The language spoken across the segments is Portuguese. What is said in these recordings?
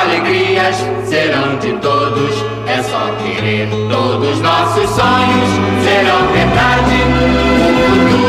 Alegrias serão de todos, é só querer. Todos nossos sonhos serão verdade.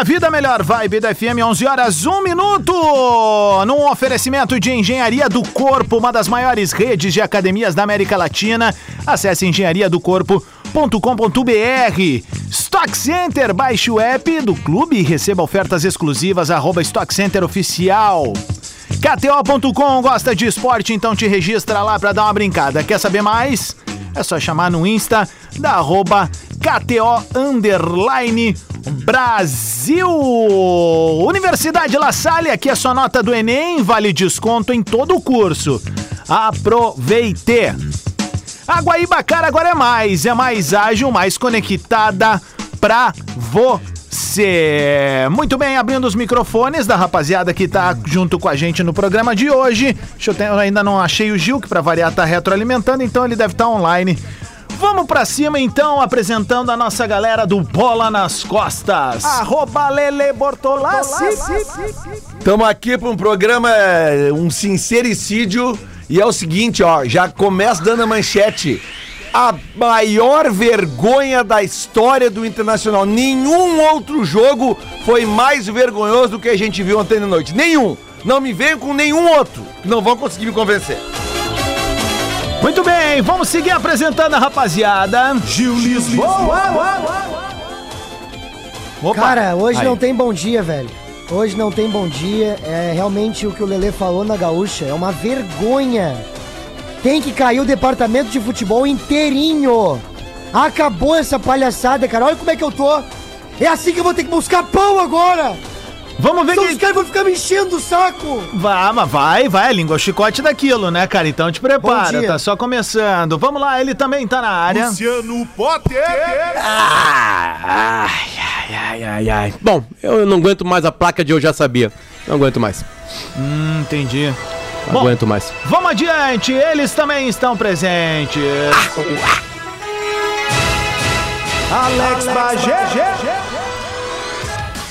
Minha Vida, melhor vibe da FM, 11 horas, 1 minuto. Num oferecimento de Engenharia do Corpo, uma das maiores redes de academias da América Latina. Acesse engenhariadocorpo.com.br. Stock Center, baixe o app do clube e receba ofertas exclusivas, arroba Stock Center Oficial. KTO.com gosta de esporte, então te registra lá pra dar uma brincada. Quer saber mais? É só chamar no Insta da arroba KTO Underline Brasil. Universidade La Salle, aqui é sua nota do Enem, vale desconto em todo o curso. Aproveite! A Guaíba agora é mais, é mais ágil, mais conectada pra você. Muito bem, abrindo os microfones da rapaziada que tá junto com a gente no programa de hoje. Eu, ter, eu ainda não achei o Gil, que pra variar tá retroalimentando, então ele deve estar online. Vamos pra cima então, apresentando a nossa galera do Bola nas Costas. Arroba Lele Bortolassi. Estamos aqui para um programa, um sincericídio. E é o seguinte, ó, já começa dando a manchete. A maior vergonha da história do Internacional. Nenhum outro jogo foi mais vergonhoso do que a gente viu ontem de noite. Nenhum. Não me venham com nenhum outro. Não vão conseguir me convencer. Muito bem, vamos seguir apresentando a rapaziada. Gil Lisboa. Opa. Cara, hoje Aí. não tem bom dia, velho. Hoje não tem bom dia. É realmente o que o Lelê falou na gaúcha. É uma vergonha. Tem que cair o departamento de futebol inteirinho. Acabou essa palhaçada, cara. Olha como é que eu tô. É assim que eu vou ter que buscar pão agora. Vamos ver Então quem... os caras vão ficar me enchendo o saco. Vai, mas vai, vai, a língua chicote daquilo, né, cara? Então te prepara, Bom dia. tá só começando. Vamos lá, ele também tá na área. Luciano Potter. Ah, ai, ai, ai, ai. Bom, eu não aguento mais a placa de eu já sabia. Não aguento mais. Hum, entendi. Não Bom. aguento mais. Vamos adiante, eles também estão presentes. Alex Bagé.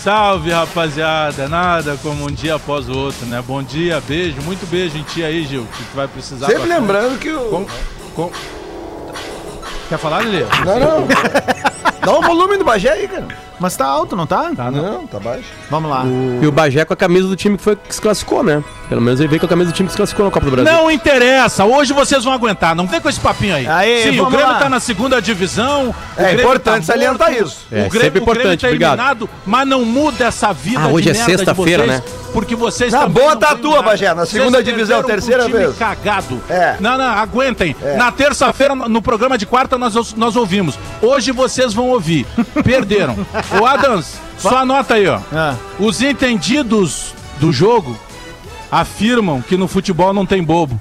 Salve, rapaziada. Nada como um dia após o outro, né? Bom dia, beijo. Muito beijo em ti aí, Gil, que tu vai precisar. Sempre bastante. lembrando que o. Com- com- Quer falar, Lelê? Não, não. Dá o volume do Bagé aí, cara. Mas tá alto, não tá? Tá, não. Não, tá baixo. Vamos lá. E o Bagé com a camisa do time que foi que se classificou, né? Pelo menos ele veio com a camisa do time que se classificou na Copa do Brasil. Não interessa, hoje vocês vão aguentar, não vem com esse papinho aí. Aí, Sim, o vamos Grêmio lá. tá na segunda divisão. o É Grêmio importante salientar isso. É, o Grêmio, sempre o Grêmio importante, tá obrigado. eliminado, mas não muda essa vida Ah, hoje de é merda de sexta-feira, vocês, né? Porque vocês Na também boa não tá a ganham tua, nada. Bagé, na Vocês segunda divisão, perderam terceira pro time vez. cagado. É. Não, não, aguentem. Na terça-feira, no programa de quarta, nós, nós ouvimos. Hoje vocês vão ouvir. Perderam. Ô, Adams, só anota aí, ó. Ah. Os entendidos do jogo afirmam que no futebol não tem bobo.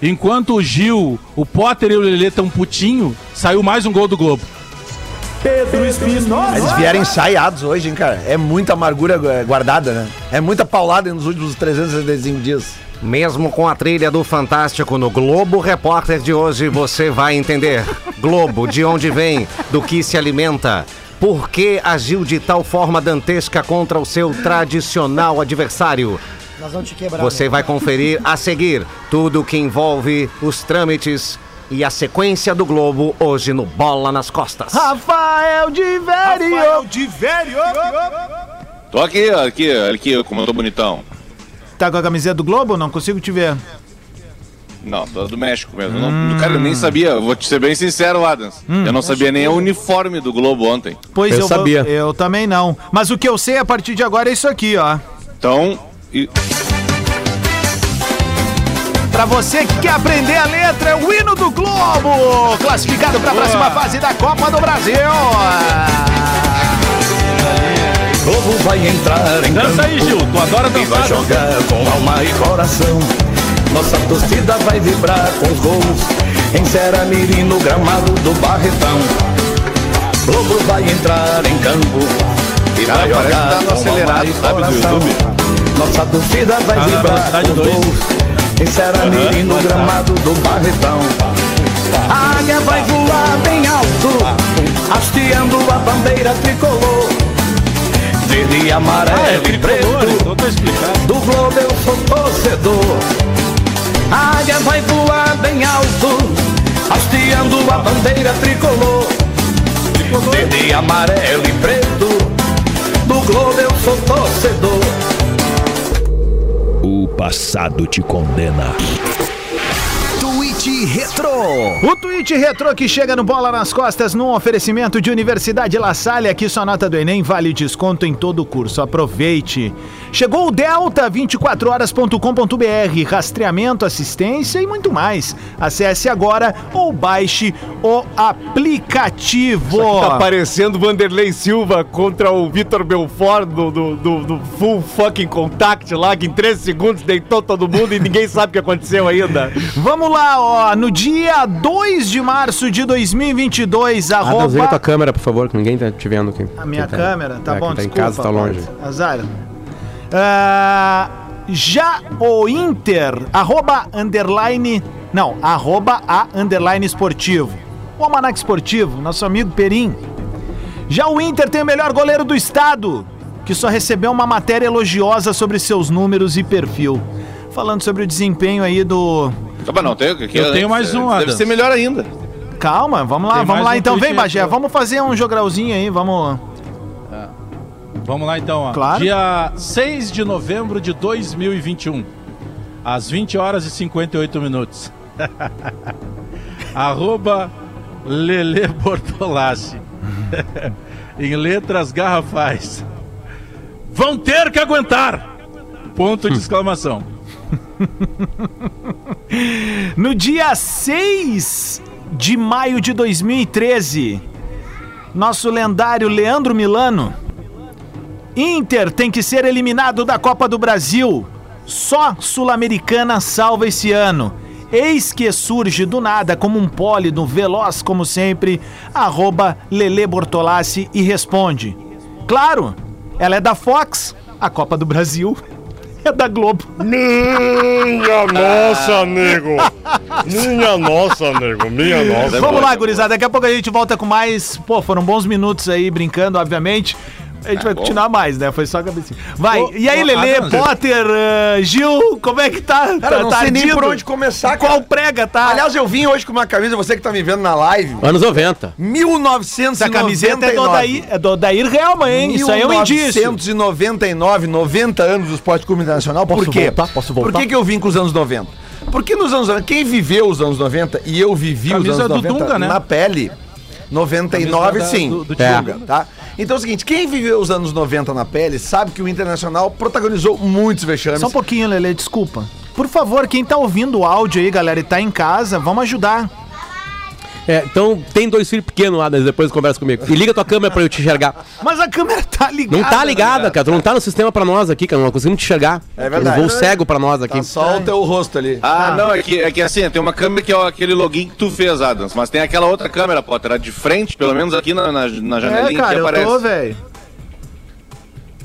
Enquanto o Gil, o Potter e o Lelê estão putinho, saiu mais um gol do Globo. Eles vieram ensaiados hoje, hein, cara? É muita amargura guardada, né? É muita paulada nos últimos 365 dias. Mesmo com a trilha do Fantástico no Globo Repórter de hoje, você vai entender. Globo, de onde vem, do que se alimenta. Por que agiu de tal forma dantesca contra o seu tradicional adversário? Nós vamos te quebrar. Você né? vai conferir a seguir tudo que envolve os trâmites e a sequência do Globo hoje no Bola nas Costas. Rafael de Vério. Tô aqui, aqui, aqui, como eu tô bonitão. Tá com a camiseta do Globo? Não consigo te ver. Não, tô do México mesmo. Não, cara, eu nem sabia, vou te ser bem sincero, Adams. eu não sabia nem o uniforme do Globo ontem. Pois Eu vou- sabia. Eu também não. Mas o que eu sei a partir de agora é isso aqui, ó. Então, e- Pra você que quer aprender a letra, é o hino do Globo, classificado pra próxima fase da Copa do Brasil. Globo vai entrar em Dança aí, Gil. Tu adora e vai dançar. jogar com alma e coração. Nossa torcida vai vibrar com os gols em Ceramiri no gramado do Barretão. Globo vai entrar em campo e parece jogar tá acelerado, sabe, do. YouTube. Nossa torcida vai na vibrar com os gols em Ceramiri no gramado do Barretão. A águia vai voar bem alto, hasteando a bandeira tricolor. Verde amarelo Ah, é e preto. então tá. Do Globo eu sou torcedor. A águia vai voar bem alto, hasteando a bandeira tricolor. Verde, amarelo e preto. Do Globo eu sou torcedor. o passado te condena. Tweet Retro. O tweet Retro que chega no Bola nas Costas num oferecimento de Universidade La Salle. Aqui sua nota do Enem vale desconto em todo o curso. Aproveite. Chegou o Delta 24horas.com.br. Rastreamento, assistência e muito mais. Acesse agora ou baixe o aplicativo. Tá parecendo Vanderlei Silva contra o Vitor Belfort do, do, do- do Full Fucking Contact lá, que em 13 segundos deitou todo mundo e ninguém sabe o que aconteceu ainda. Vamos lá, ó. No dia 2 de março de 2022, Adams, liga tua arroba... câmera, por favor, que ninguém tá te vendo aqui. A minha tá- câmera, tá é, bom, tá desculpa. em casa tá longe. Azar. Ah, já o Inter, arroba underline, não, arroba a underline esportivo. O Almanac Esportivo, nosso amigo Perim. Já o Inter tem o melhor goleiro do estado, que só recebeu uma matéria elogiosa sobre seus números e perfil. Falando sobre o desempenho aí do. Tá, mas não, tem, aqui, Eu tenho mais um, Deve ser melhor ainda. Calma, vamos lá, Tem vamos lá um então. Vem, Bagé, vamos fazer um jogralzinho aí, vamos. Vamos lá então, ó. Claro. Dia 6 de novembro de 2021, às 20 horas e 58 minutos. Arroba Lele Bortolassi. em letras garrafais. Vão ter que aguentar! Ponto de exclamação. No dia 6 de maio de 2013, nosso lendário Leandro Milano. Inter tem que ser eliminado da Copa do Brasil. Só Sul-Americana salva esse ano. Eis que surge do nada como um pólido veloz como sempre, arroba Lele Bortolassi e responde. Claro, ela é da Fox, a Copa do Brasil é da Globo. Minha nossa, nego. Minha nossa, nego. Minha nossa. Vamos lá, gurizada. Daqui a pouco a gente volta com mais. Pô, foram bons minutos aí brincando, obviamente. A gente Tá vai bom. continuar mais, né? Foi só a cabecinha. Vai, Ô, e aí, Lelê, Adams. Potter, ah, Gil, como é que tá? Cara, tá, não tá sei nem por onde começar, cara. Qual prega tá? Aliás, eu vim hoje com uma camisa, você que tá me vendo na live, Anos 90. 1999. essa camiseta é do Odair, é do Odair Helman, hein? Isso aí é um indício. 1999, 90 anos do Esporte Clube Internacional. Por Posso quê? voltar? Posso voltar? Por que, que eu vim com os anos 90? Porque nos anos 90, quem viveu os anos 90, e eu vivi Camisa os anos do 90 Dunga, né? na pele, 99 Camisa da- sim, do- do Dunga, Dunga. tá? Então é o seguinte, quem viveu os anos 90 na pele sabe que o Internacional protagonizou muitos vexames. Só um pouquinho, Lelê, desculpa. Por favor, quem tá ouvindo o áudio aí, galera, e tá em casa, vamos ajudar. É, então tem dois filhos pequenos, Adams, depois conversa comigo. E liga tua câmera pra eu te enxergar. Mas a câmera tá ligada. Não tá ligada, cara. Tu não tá no sistema pra nós aqui, cara. Não conseguimos te enxergar. É verdade. Um voo cego pra nós aqui. Tá só o teu rosto ali. Ah, não, é que, é que assim, tem uma câmera que é aquele login que tu fez, Adams, mas tem aquela outra câmera, Potter, a de frente, pelo menos aqui na, na, na É, janelinha cara, que eu aparece. tô, velho.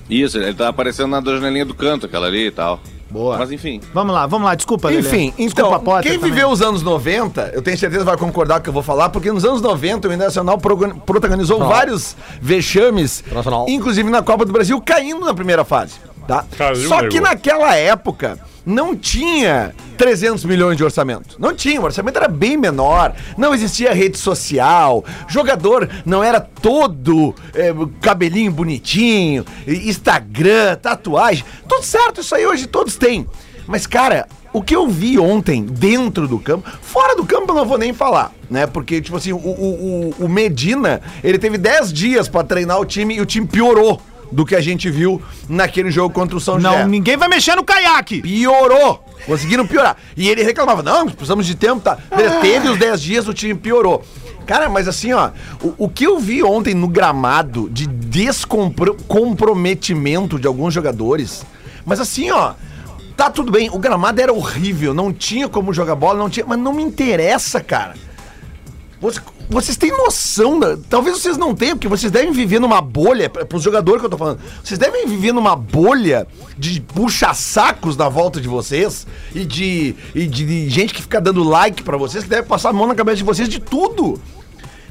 Isso, ele tá aparecendo na janelinha do canto, aquela ali e tal. Boa. Mas enfim. Vamos lá, vamos lá, desculpa, Lelê. Enfim, então, Desculpa, Potter, quem também. viveu os anos 90, eu tenho certeza vai concordar com o que eu vou falar, porque nos anos 90 o Internacional protagonizou vários vexames, Internacional. inclusive na Copa do Brasil, caindo na primeira fase, tá? Caiu, Só que naquela época não tinha 300 milhões de orçamento. Não tinha, o orçamento era bem menor, não existia rede social, jogador não era todo é, cabelinho bonitinho, Instagram, tatuagem, tudo certo, isso aí hoje todos têm. Mas, cara, o que eu vi ontem dentro do campo, fora do campo eu não vou nem falar, né? Porque, tipo assim, o, o, o- o Medina, ele teve 10 dias pra treinar o time e o time piorou do que a gente viu naquele jogo contra o São José. Não, ninguém vai mexer no caiaque. Piorou. Conseguiram piorar. E ele reclamava, não, precisamos de tempo, tá? Beleza, Teve os 10 dias, o time piorou. Cara, mas assim, ó, o, o que eu vi ontem no gramado de descomprometimento de alguns jogadores, mas assim, ó, tá tudo bem, o gramado era horrível, não tinha como jogar bola, não tinha, mas não me interessa, cara. Você- Vocês têm noção, da- talvez vocês não tenham, porque vocês devem viver numa bolha, para os jogadores que eu tô falando, vocês devem viver numa bolha de puxa-sacos na volta de vocês e de, e de, gente que fica dando like pra vocês, que deve passar a mão na cabeça de vocês de tudo.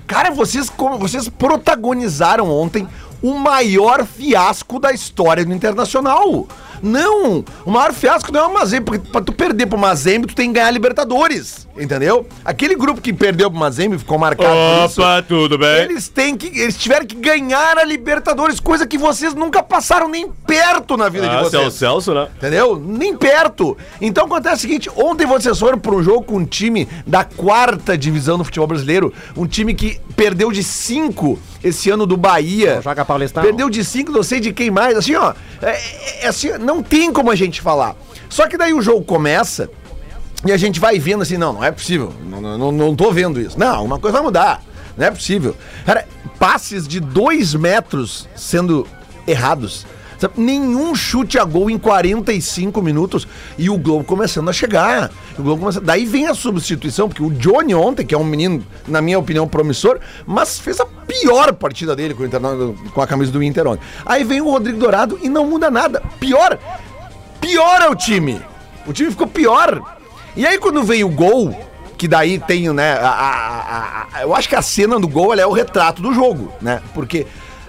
Cara, vocês, vocês protagonizaram ontem o maior fiasco da história do Internacional. Não! O maior fiasco não é o Mazembe, porque pra tu perder pro Mazembe, tu tem que ganhar a Libertadores, entendeu? Aquele grupo que perdeu pro Mazembe, ficou marcado por isso, Opa, tudo bem? eles têm que, eles tiveram que ganhar a Libertadores, coisa que vocês nunca passaram nem perto na vida de Ah, vocês. Celso, Celso, né? Entendeu? Nem perto. Então acontece o seguinte: ontem vocês foram para um jogo com um time da quarta divisão do futebol brasileiro. Um time que perdeu de cinco esse ano do Bahia. Joga Paulistão. Perdeu de cinco, não sei de quem mais. Assim, ó. É, é assim, não tem como a gente falar. Só que daí o jogo começa. E a gente vai vendo assim, não, não é possível. Não, não, não, não tô vendo isso. Não, uma coisa vai mudar. Não é possível. Cara, passes de dois metros sendo errados. Sabe? Nenhum chute a gol em 45 minutos e o Globo começando a chegar. O Globo começa... Daí vem a substituição, porque o Johnny ontem, que é um menino, na minha opinião, promissor, mas fez a pior partida dele com, com a camisa do Inter ontem. Aí vem o Rodrigo Dourado e não muda nada. Pior, piora o time. O time ficou pior. E aí quando veio o gol, que daí tem, né, a, a- a- eu acho que a cena do gol é o retrato do jogo, né? Porque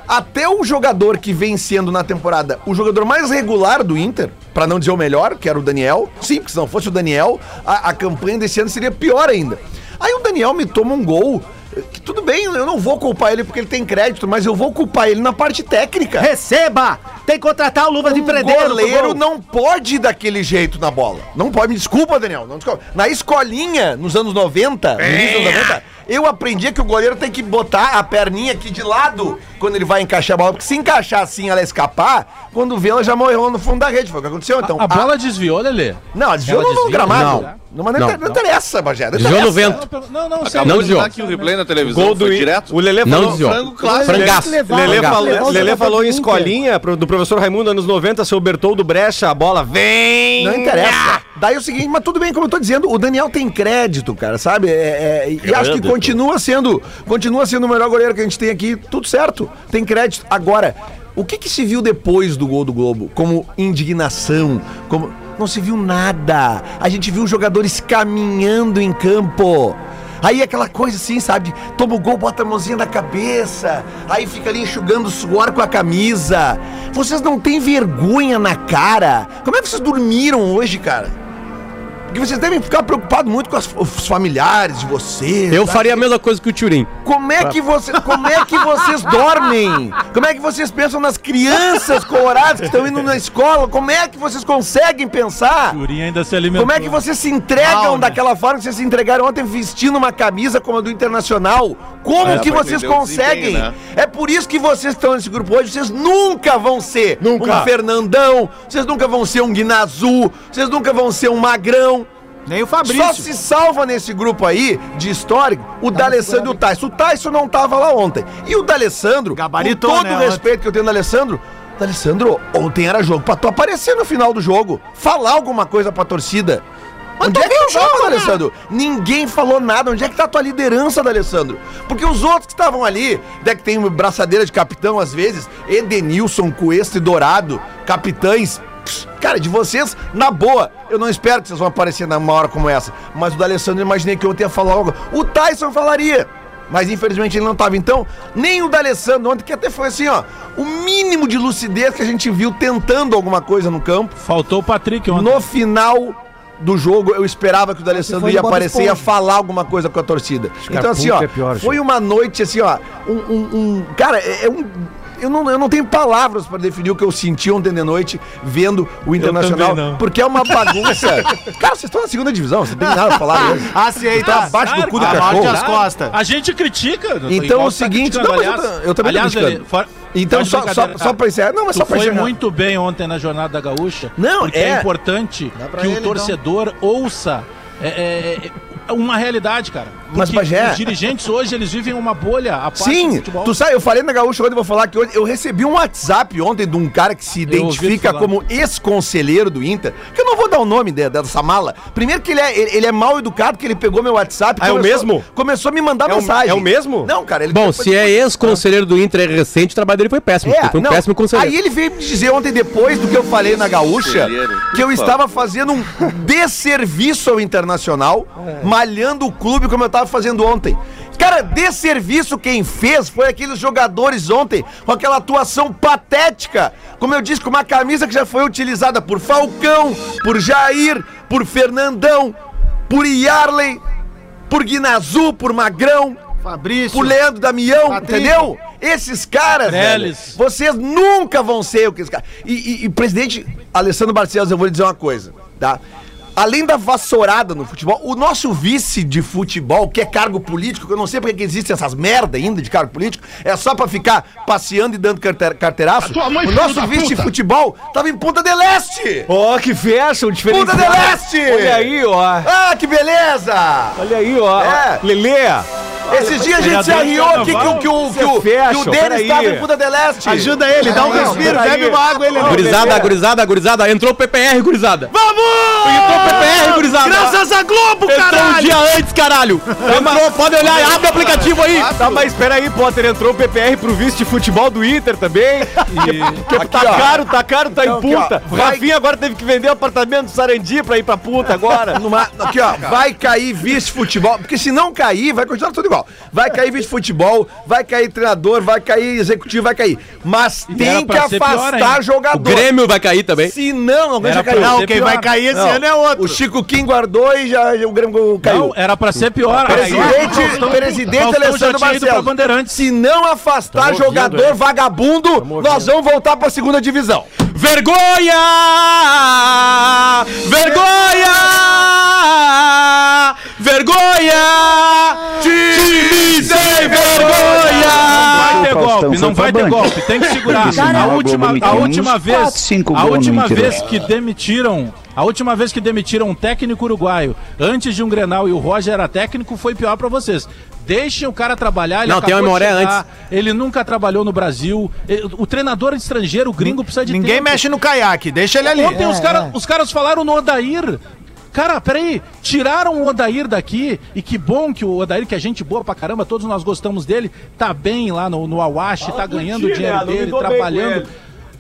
até o jogador que vem sendo na temporada o jogador mais regular do Inter, pra não dizer o melhor, que era o Daniel, sim, porque se não fosse o Daniel, a, a campanha desse ano seria pior ainda. Aí o Daniel me toma um gol, que tudo bem, eu não vou culpar ele porque ele tem crédito, mas eu vou culpar ele na parte técnica. Receba! Tem que contratar o Luvas de Um Predeiro. pro goleiro gol. não pode ir daquele jeito na bola. Não pode. Me desculpa, Daniel. Não desculpa. Na escolinha, nos anos 90, no início dos anos 90, eu aprendi que o goleiro tem que botar a perninha aqui de lado quando ele vai encaixar a bola. Porque se encaixar assim ela escapar, quando vê, ela já morreu no fundo da rede. Foi o que aconteceu. Então, A bola desviou, Lelê? Não, ela desviou Ela no, desvia? gramado. Não. Não, mas não, Não. não interessa, Bagé. Não Desviou no vento. Não, não, Acabou Não de desviou. aqui o replay na televisão. Gol do direto. O Lelê Não falou. desviou. Frango clássico. Frangaço. Lelê, falou, o Lelê falou em escolinha pro- do professor Raimundo, anos 90, seu Bertoldo Brecha, a bola vem. Não interessa. Daí é o seguinte, mas tudo bem, como eu tô dizendo, o Daniel tem crédito, cara, sabe? É, é, e acho que continua sendo, continua sendo o melhor goleiro que a gente tem aqui, tudo certo, tem crédito. Agora, o que que se viu depois do gol do Globo? Como indignação, como... Não se viu nada. A gente viu jogadores caminhando em campo. Aí aquela coisa assim, sabe? Toma o gol, bota a mãozinha na cabeça, aí fica ali enxugando o suor com a camisa. Vocês não têm vergonha na cara? Como é que vocês dormiram hoje, cara? Porque vocês devem ficar preocupados muito com as- os familiares de vocês. Eu tá? faria a mesma coisa que o Turim. Como é que você, como é que vocês dormem? Como é que vocês pensam nas crianças coloradas que estão indo na escola? Como é que vocês conseguem pensar? Turim ainda se alimentou. Como é que vocês se entregam Mal, né? daquela forma que vocês se entregaram ontem vestindo uma camisa como a do Internacional? Como É, que vocês conseguem? né? É por isso que vocês estão nesse grupo hoje. Vocês nunca vão ser Nunca. um Fernandão, vocês nunca vão ser um Guinazu, vocês nunca vão ser um Magrão. Nem o Só Fabrício. se salva nesse grupo aí de histórico o D'Alessandro e o Tyson. O Tyson não tava lá ontem. E o D'Alessandro, Gabaritou, com todo né, o respeito que eu tenho do D'Alessandro, D'Alessandro, ontem era jogo pra tu aparecer no final do jogo, falar alguma coisa pra torcida. Onde é que tu jogo, Alessandro? Ninguém falou nada. Onde é que tá a tua liderança, D'Alessandro? Porque os outros que estavam ali, né, que tem braçadeira de capitão às vezes, Edenilson, Cuesta e Dourado, capitães. Cara, de vocês, na boa, eu não espero que vocês vão aparecer numa hora como essa. Mas o D'Alessandro, eu imaginei que ontem ia falar algo. O Tyson falaria. Mas infelizmente ele não tava. Então, nem o D'Alessandro ontem, que até foi assim, ó, o mínimo de lucidez que a gente viu tentando alguma coisa no campo. Faltou o Patrick ontem. No final do jogo, eu esperava que o D'Alessandro ia aparecer e ia falar alguma coisa com a torcida. Então, assim, ó, é pior, foi uma noite, assim, ó, um. um- um- cara, é, é um. Eu não, eu não tenho palavras para definir o que eu senti ontem de noite vendo o Internacional, porque é uma bagunça. cara, vocês estão na segunda divisão, você não tem nada pra falar mesmo. Aceita. Tá abaixo do cu do A cachorro. costas. A gente critica. Então, igual o tá seguinte- criticando, não, mas eu tô- eu também tô aliás, criticando. Lelê, fora- Então, só, só, só pra encerrar. Não, mas só Tu pra foi encerrar. muito bem ontem na Jornada da Gaúcha. Não, porque é. é, importante que ele, o então. torcedor ouça é, é, é uma realidade, cara. Mas, Bagé- os dirigentes hoje, eles vivem uma bolha a parte do Sim, futebol. tu sabe, eu falei na Gaúcha ontem, vou falar que hoje eu recebi um WhatsApp ontem de um cara que se identifica como ex-conselheiro do Inter, que eu não vou dar o nome de- dessa mala. Primeiro que ele é, ele, ele é mal educado, que ele pegou meu WhatsApp. Ah, é o mesmo? Começou a me mandar É o- mensagem. é o mesmo? Não, cara, ele Bom, se é ex-conselheiro do Inter é recente, o trabalho dele foi péssimo. É, foi um não, péssimo conselheiro. Aí ele veio me dizer ontem, depois do que eu falei na Gaúcha, que eu estava fazendo um desserviço ao Internacional, malhando o clube como eu estava fazendo ontem. Cara, desserviço quem fez foi aqueles jogadores ontem com aquela atuação patética. Como eu disse, com uma camisa que já foi utilizada por Falcão, por Jair, por Fernandão, por Yarley, por Guinazu, por Magrão, Fabrício. por Leandro Damião, Patrick. entendeu? Esses caras, velho, vocês nunca vão ser o que esses caras. E, e- e, presidente Alessandro Barcelos, eu vou lhe dizer uma coisa, tá? Além da vassourada no futebol, o nosso vice de futebol, que é cargo político, que eu não sei porque que existem essas merda ainda de cargo político, é só pra ficar passeando e dando carte- carteiraço. O nosso vice de futebol tava em Punta del Este! Ó, que festa, o diferente. Punta del Este! Olha aí, ó. Ah, que beleza! Olha aí, ó. É. Lelê. Esses dias a gente se de arriou aqui que, o- carnaval, que, o- que, o- fecha, que o Denis estava em Punta del Este. Ajuda ele, dá um respiro, bebe uma água, ele Gurizada, gurizada, gurizada. Entrou o PPR, gurizada. Vamos! PPR, gurizada. Graças a Globo, Entrou um caralho! dia antes, caralho. Entrou, pode olhar, abre o aplicativo aí. Tá, mas peraí, Potter, entrou o PPR pro vice de futebol do Inter também. Que, que tá Aqui, ó. caro, tá caro, tá Então, em aqui, ó, punta. vai- Rafinha agora teve que vender o apartamento do Sarandi pra ir pra punta agora. Numa- aqui, ó, vai cair vice-futebol, porque se não cair, vai continuar tudo igual. Vai cair vice-futebol, vai cair treinador, vai cair executivo, vai cair. Mas tem era que ser pior afastar ainda. O jogador. Grêmio vai cair também. Se não, não pra caiu. Não, quem pior. vai cair esse Não, ano é outro. O Chico Kim guardou e já, já o Grêmio caiu. Não, era pra ser pior. Presidente, Faustão- presidente Faustão Alessandro. Bandeirantes. Se não afastar jogador vagabundo, nós vamos voltar pra segunda divisão. Vergonha! Vergonha! Vergonha! Time sem vergonha! Não vai ter golpe, não vai ter golpe, tem que segurar. A última, a última vez, a última vez que demitiram, a última vez que demitiram um técnico uruguaio antes de um Grenal e o Roger era técnico foi pior pra vocês. Deixem o cara trabalhar, ele Não, tem uma de chegar, Ele nunca trabalhou no Brasil. O treinador estrangeiro, o gringo precisa de Ninguém tempo. mexe no caiaque, deixa ele ali. Ontem os, É, cara, é. os caras falaram no Odair. Cara, peraí, tiraram o Odair daqui e que bom que o Odair, que é gente boa pra caramba, todos nós gostamos dele, tá bem lá no, no Awashi, tá ganhando o dinheiro dele, trabalhando.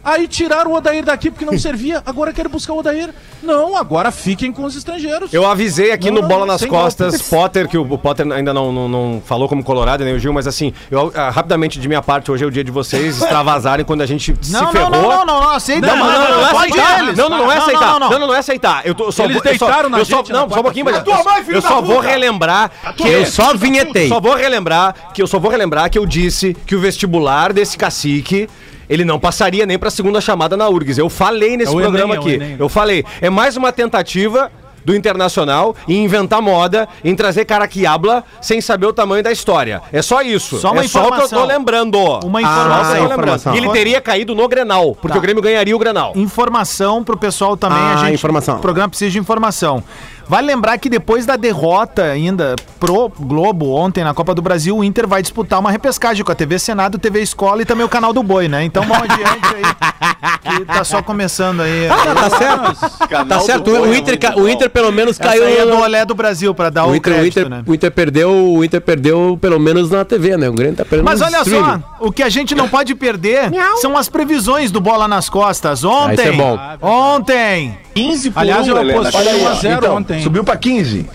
Aí tiraram o Odair daqui porque não servia, agora querem buscar o Odair. Não, agora fiquem com os estrangeiros. Eu avisei aqui Não, no não, Bola nas Costas, golpe. Potter, que o, Potter ainda não, não, não falou como Colorado, nem o Gil, mas assim, eu, ah, rapidamente de minha parte, hoje é o dia de vocês extravasarem quando a gente se Não, não, ferrou. não, não, não, não, aceita. Não, não, não, não, é pode aceitar. eles. Não, não, não é Não, aceitar. não, não. Não, não, não é aceitar. Eu tô, só Eles vou- deitaram na eu só- Não, só um pouquinho, mas eu, só vou relembrar que Eu só vinhetei. Só vou relembrar que eu só vou relembrar que eu disse que o vestibular desse cacique ele não passaria nem pra segunda chamada na URGS. Eu falei nesse É programa Enem, é o aqui. Enem. Eu falei, é mais uma tentativa do Internacional em inventar moda, em trazer cara que habla sem saber o tamanho da história. É só isso. Só uma é só o que eu tô informação. lembrando. Uma tô informação. lembrando. informação. E ele teria caído no Grenal, porque Tá. o Grêmio ganharia o Grenal. Informação pro pessoal também. Ah, a gente, informação. O programa precisa de informação. Vale lembrar que depois da derrota ainda pro Globo ontem na Copa do Brasil, o Inter vai disputar uma repescagem com a TV Senado, TV Escola e também o canal do Boi, né? Então vamos adiante aí, que tá só começando aí. Ah, tá certo. Tá certo. Boi O é Inter, bom. o Inter pelo menos Essa caiu. aí é do Olé do Brasil, pra dar O o, Inter, o, crédito, Inter, né? o Inter perdeu, o Inter perdeu pelo menos na TV, né? O Grêmio tá perdendo Mas no olha streaming. só, o que a gente não pode perder são as previsões do Bola nas Costas. Ontem. Ah, isso é bom. Ontem. 15 por Aliás, eu um, apostei Copa. 1 a 0 ontem. Subiu pra 15.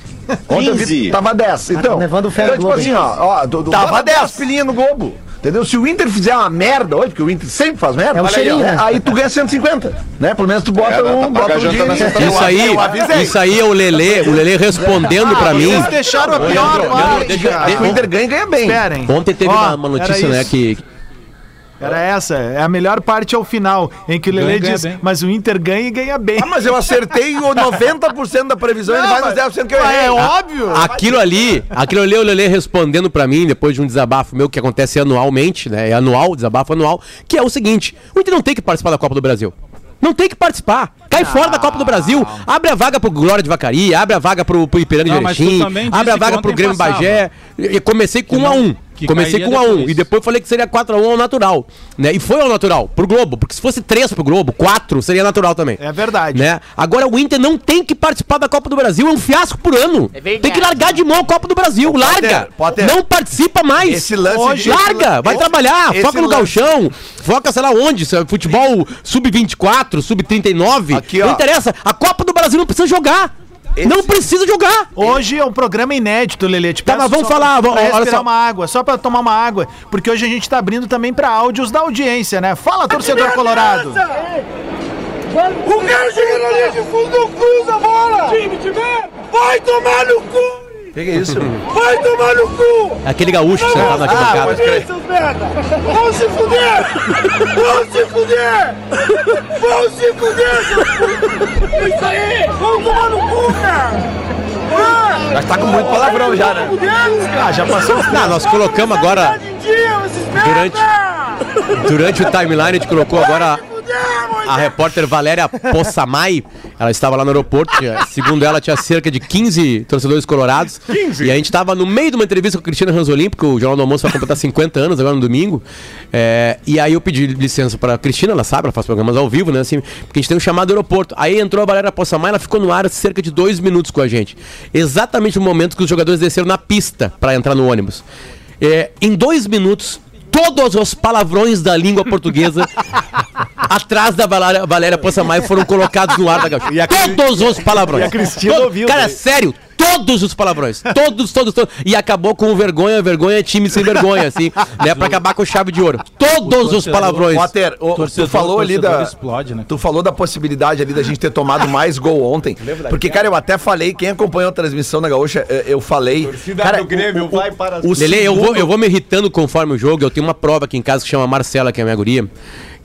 Ontem eu vi, 15. tava 10. Então, tá levando fé então, tipo Globo, assim, ó, ó do, do, Tava bota 10. 10 pilinha no Globo. Entendeu? Se o Inter fizer uma merda hoje, porque o Inter sempre faz merda, É olha aí, né? aí tu ganha 150. Né? Pelo menos tu bota É, um, bota um dinheiro. Isso aí, isso aí é o Lelê, o Lelê respondendo pra mim. Eles deixaram a pior parte. deixa- que o Inter ganha e ganha bem. Esperem. Ontem teve Ó, uma, uma notícia, né, que Era essa. É a melhor parte ao final, em que o ganha diz, bem. mas o Inter ganha e ganha bem. Ah, mas eu acertei o 90% da previsão, ele vai nos 10% que eu Mas errei. é óbvio. aquilo ali, aquilo ali é o Lelê respondendo pra mim depois de um desabafo meu que acontece anualmente, né? É anual, desabafo anual, que é o seguinte: o Inter não tem que participar da Copa do Brasil. Não tem que participar. Cai fora da Copa do Brasil. Abre a vaga pro Glória de Vacaria, abre a vaga pro, pro Ipiranga Não, de Erechim, abre a que vaga pro Grêmio passava. Bagé. E e comecei com 1 a 1 que Comecei com 1 a 1 depois. E depois falei que seria 4 a 1 ao natural. Né? E foi ao natural, pro Globo. Porque se fosse 3 pro Globo, 4 seria natural também. É verdade. Né? Agora o Inter não tem que participar da Copa do Brasil, é um fiasco por ano. tem que largar de mão a Copa do Brasil, larga. Potter, não participa mais. esse lance Hoje, larga, vai esse- trabalhar, foca no lance- galchão, foca sei lá onde, se é futebol sub-24, sub-39, Aqui, não ó. interessa. A Copa do Brasil não precisa jogar. Não precisa jogar. Hoje é um programa inédito, Lelê. Te Tá, mas vamos só falar, pra vamos- olha só. uma água, só pra tomar uma água, porque hoje a gente tá abrindo também pra áudios da audiência, né? Fala, torcedor colorado. O cara chega na linha de fundo, cruza a bola! Time de merda! Vai tomar no cu! Que, que é isso? Vai tomar no cu! Aquele gaúcho sentado na arquibancada. pode crer. seus merda! Vão se fuder! Vão se fuder! Vão se fuder! Isso aí! Vão tomar no cu, cara! Ah, Já tá com muito palavrão já, né? Ah, já passou. Não, nós colocamos agora, durante, durante o timeline, a gente colocou agora a repórter Valéria Possamay, ela estava lá no aeroporto, tinha- segundo ela, tinha cerca de 15 torcedores colorados. 15. E a gente estava no meio de uma entrevista com a Cristina Ranzolin, porque o Jornal do Almoço vai completar 50 anos agora no domingo. É, e aí eu pedi licença para a Cristina, ela sabe, ela faz programas ao vivo, né? Assim, porque a gente tem um chamado do aeroporto. Aí entrou a Valéria Possamay, ela ficou no ar cerca de dois minutos com a gente. Exatamente no momento que os jogadores desceram na pista para entrar no ônibus. É, em dois minutos, todos os palavrões da língua portuguesa atrás da Valéria, Valéria Possamay foram colocados no ar da gaúcha. Todos os palavrões. E a Cristina Todo- ouviu Cara, daí. sério, todos os palavrões. Todos, todos, todos. E acabou com vergonha, vergonha, time sem vergonha, assim, né? Pra acabar com chave de ouro. Todos os palavrões. Potter, o- tu Torcedor- falou ali da. explode, né? Tu falou da possibilidade ali da gente ter tomado mais gol ontem. Porque, cara, eu até falei, quem acompanhou a transmissão da Gaúcha, eu, eu falei. cara, do Grêmio vai para o Lele, eu vou, eu vou me irritando conforme o jogo. Eu tenho uma prova aqui em casa que chama Marcela, que é a minha guria.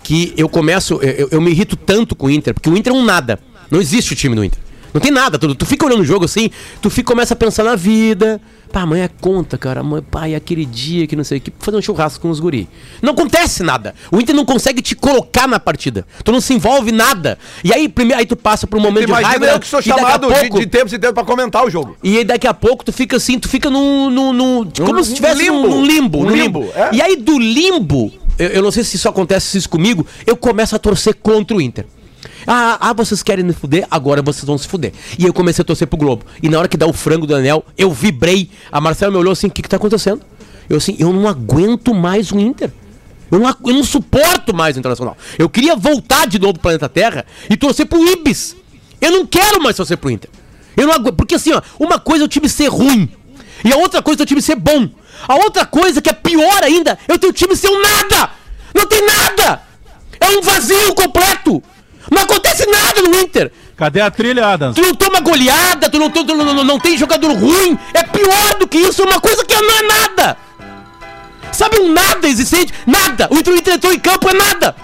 Que eu começo, eu, eu- me irrito tanto com o Inter, porque o Inter é um nada. Não existe o time do Inter. Não tem nada. Tu, tu fica olhando o jogo assim, tu fica, começa a pensar na vida. Pá, amanhã é conta, cara. Amanhã, pai, aquele dia que não sei o que. Fazer um churrasco com os guri. Não acontece nada. O Inter não consegue te colocar na partida. Tu não se envolve nada. E aí, primeiro, aí tu passa por um momento de raiva. eu que sou chamado de, pouco- de tempos em tempos pra comentar o jogo. e aí daqui a pouco tu fica assim, tu fica num. num, num- como se estivesse limbo. num, limbo. Um limbo, limbo. é. E aí do limbo, eu, eu não sei se isso acontece isso comigo, eu começo a torcer contra o Inter. Ah, ah, vocês querem me fuder? Agora vocês vão se fuder. E eu comecei a torcer pro Globo. E na hora que dá o frango do anel, eu vibrei. A Marcela me olhou assim: o que, que tá acontecendo? Eu assim, eu não aguento mais o Inter. Eu não, eu não suporto mais o Internacional. Eu queria voltar de novo pro planeta Terra e torcer pro Ibis. Eu não quero mais torcer pro Inter. Eu não aguento. Porque assim, ó, uma coisa é o time ser ruim. E a outra coisa é o time ser bom. A outra coisa, que é pior ainda, é o teu time ser um nada. Não tem nada. É um vazio completo. Não acontece nada no Inter. Cadê a trilha, Adams? Tu não toma goleada, tu não, tu não, não, não tem jogador ruim. É pior do que isso, é uma coisa que não é nada. Sabe um nada existente? Nada. O Inter entrou em campo é nada.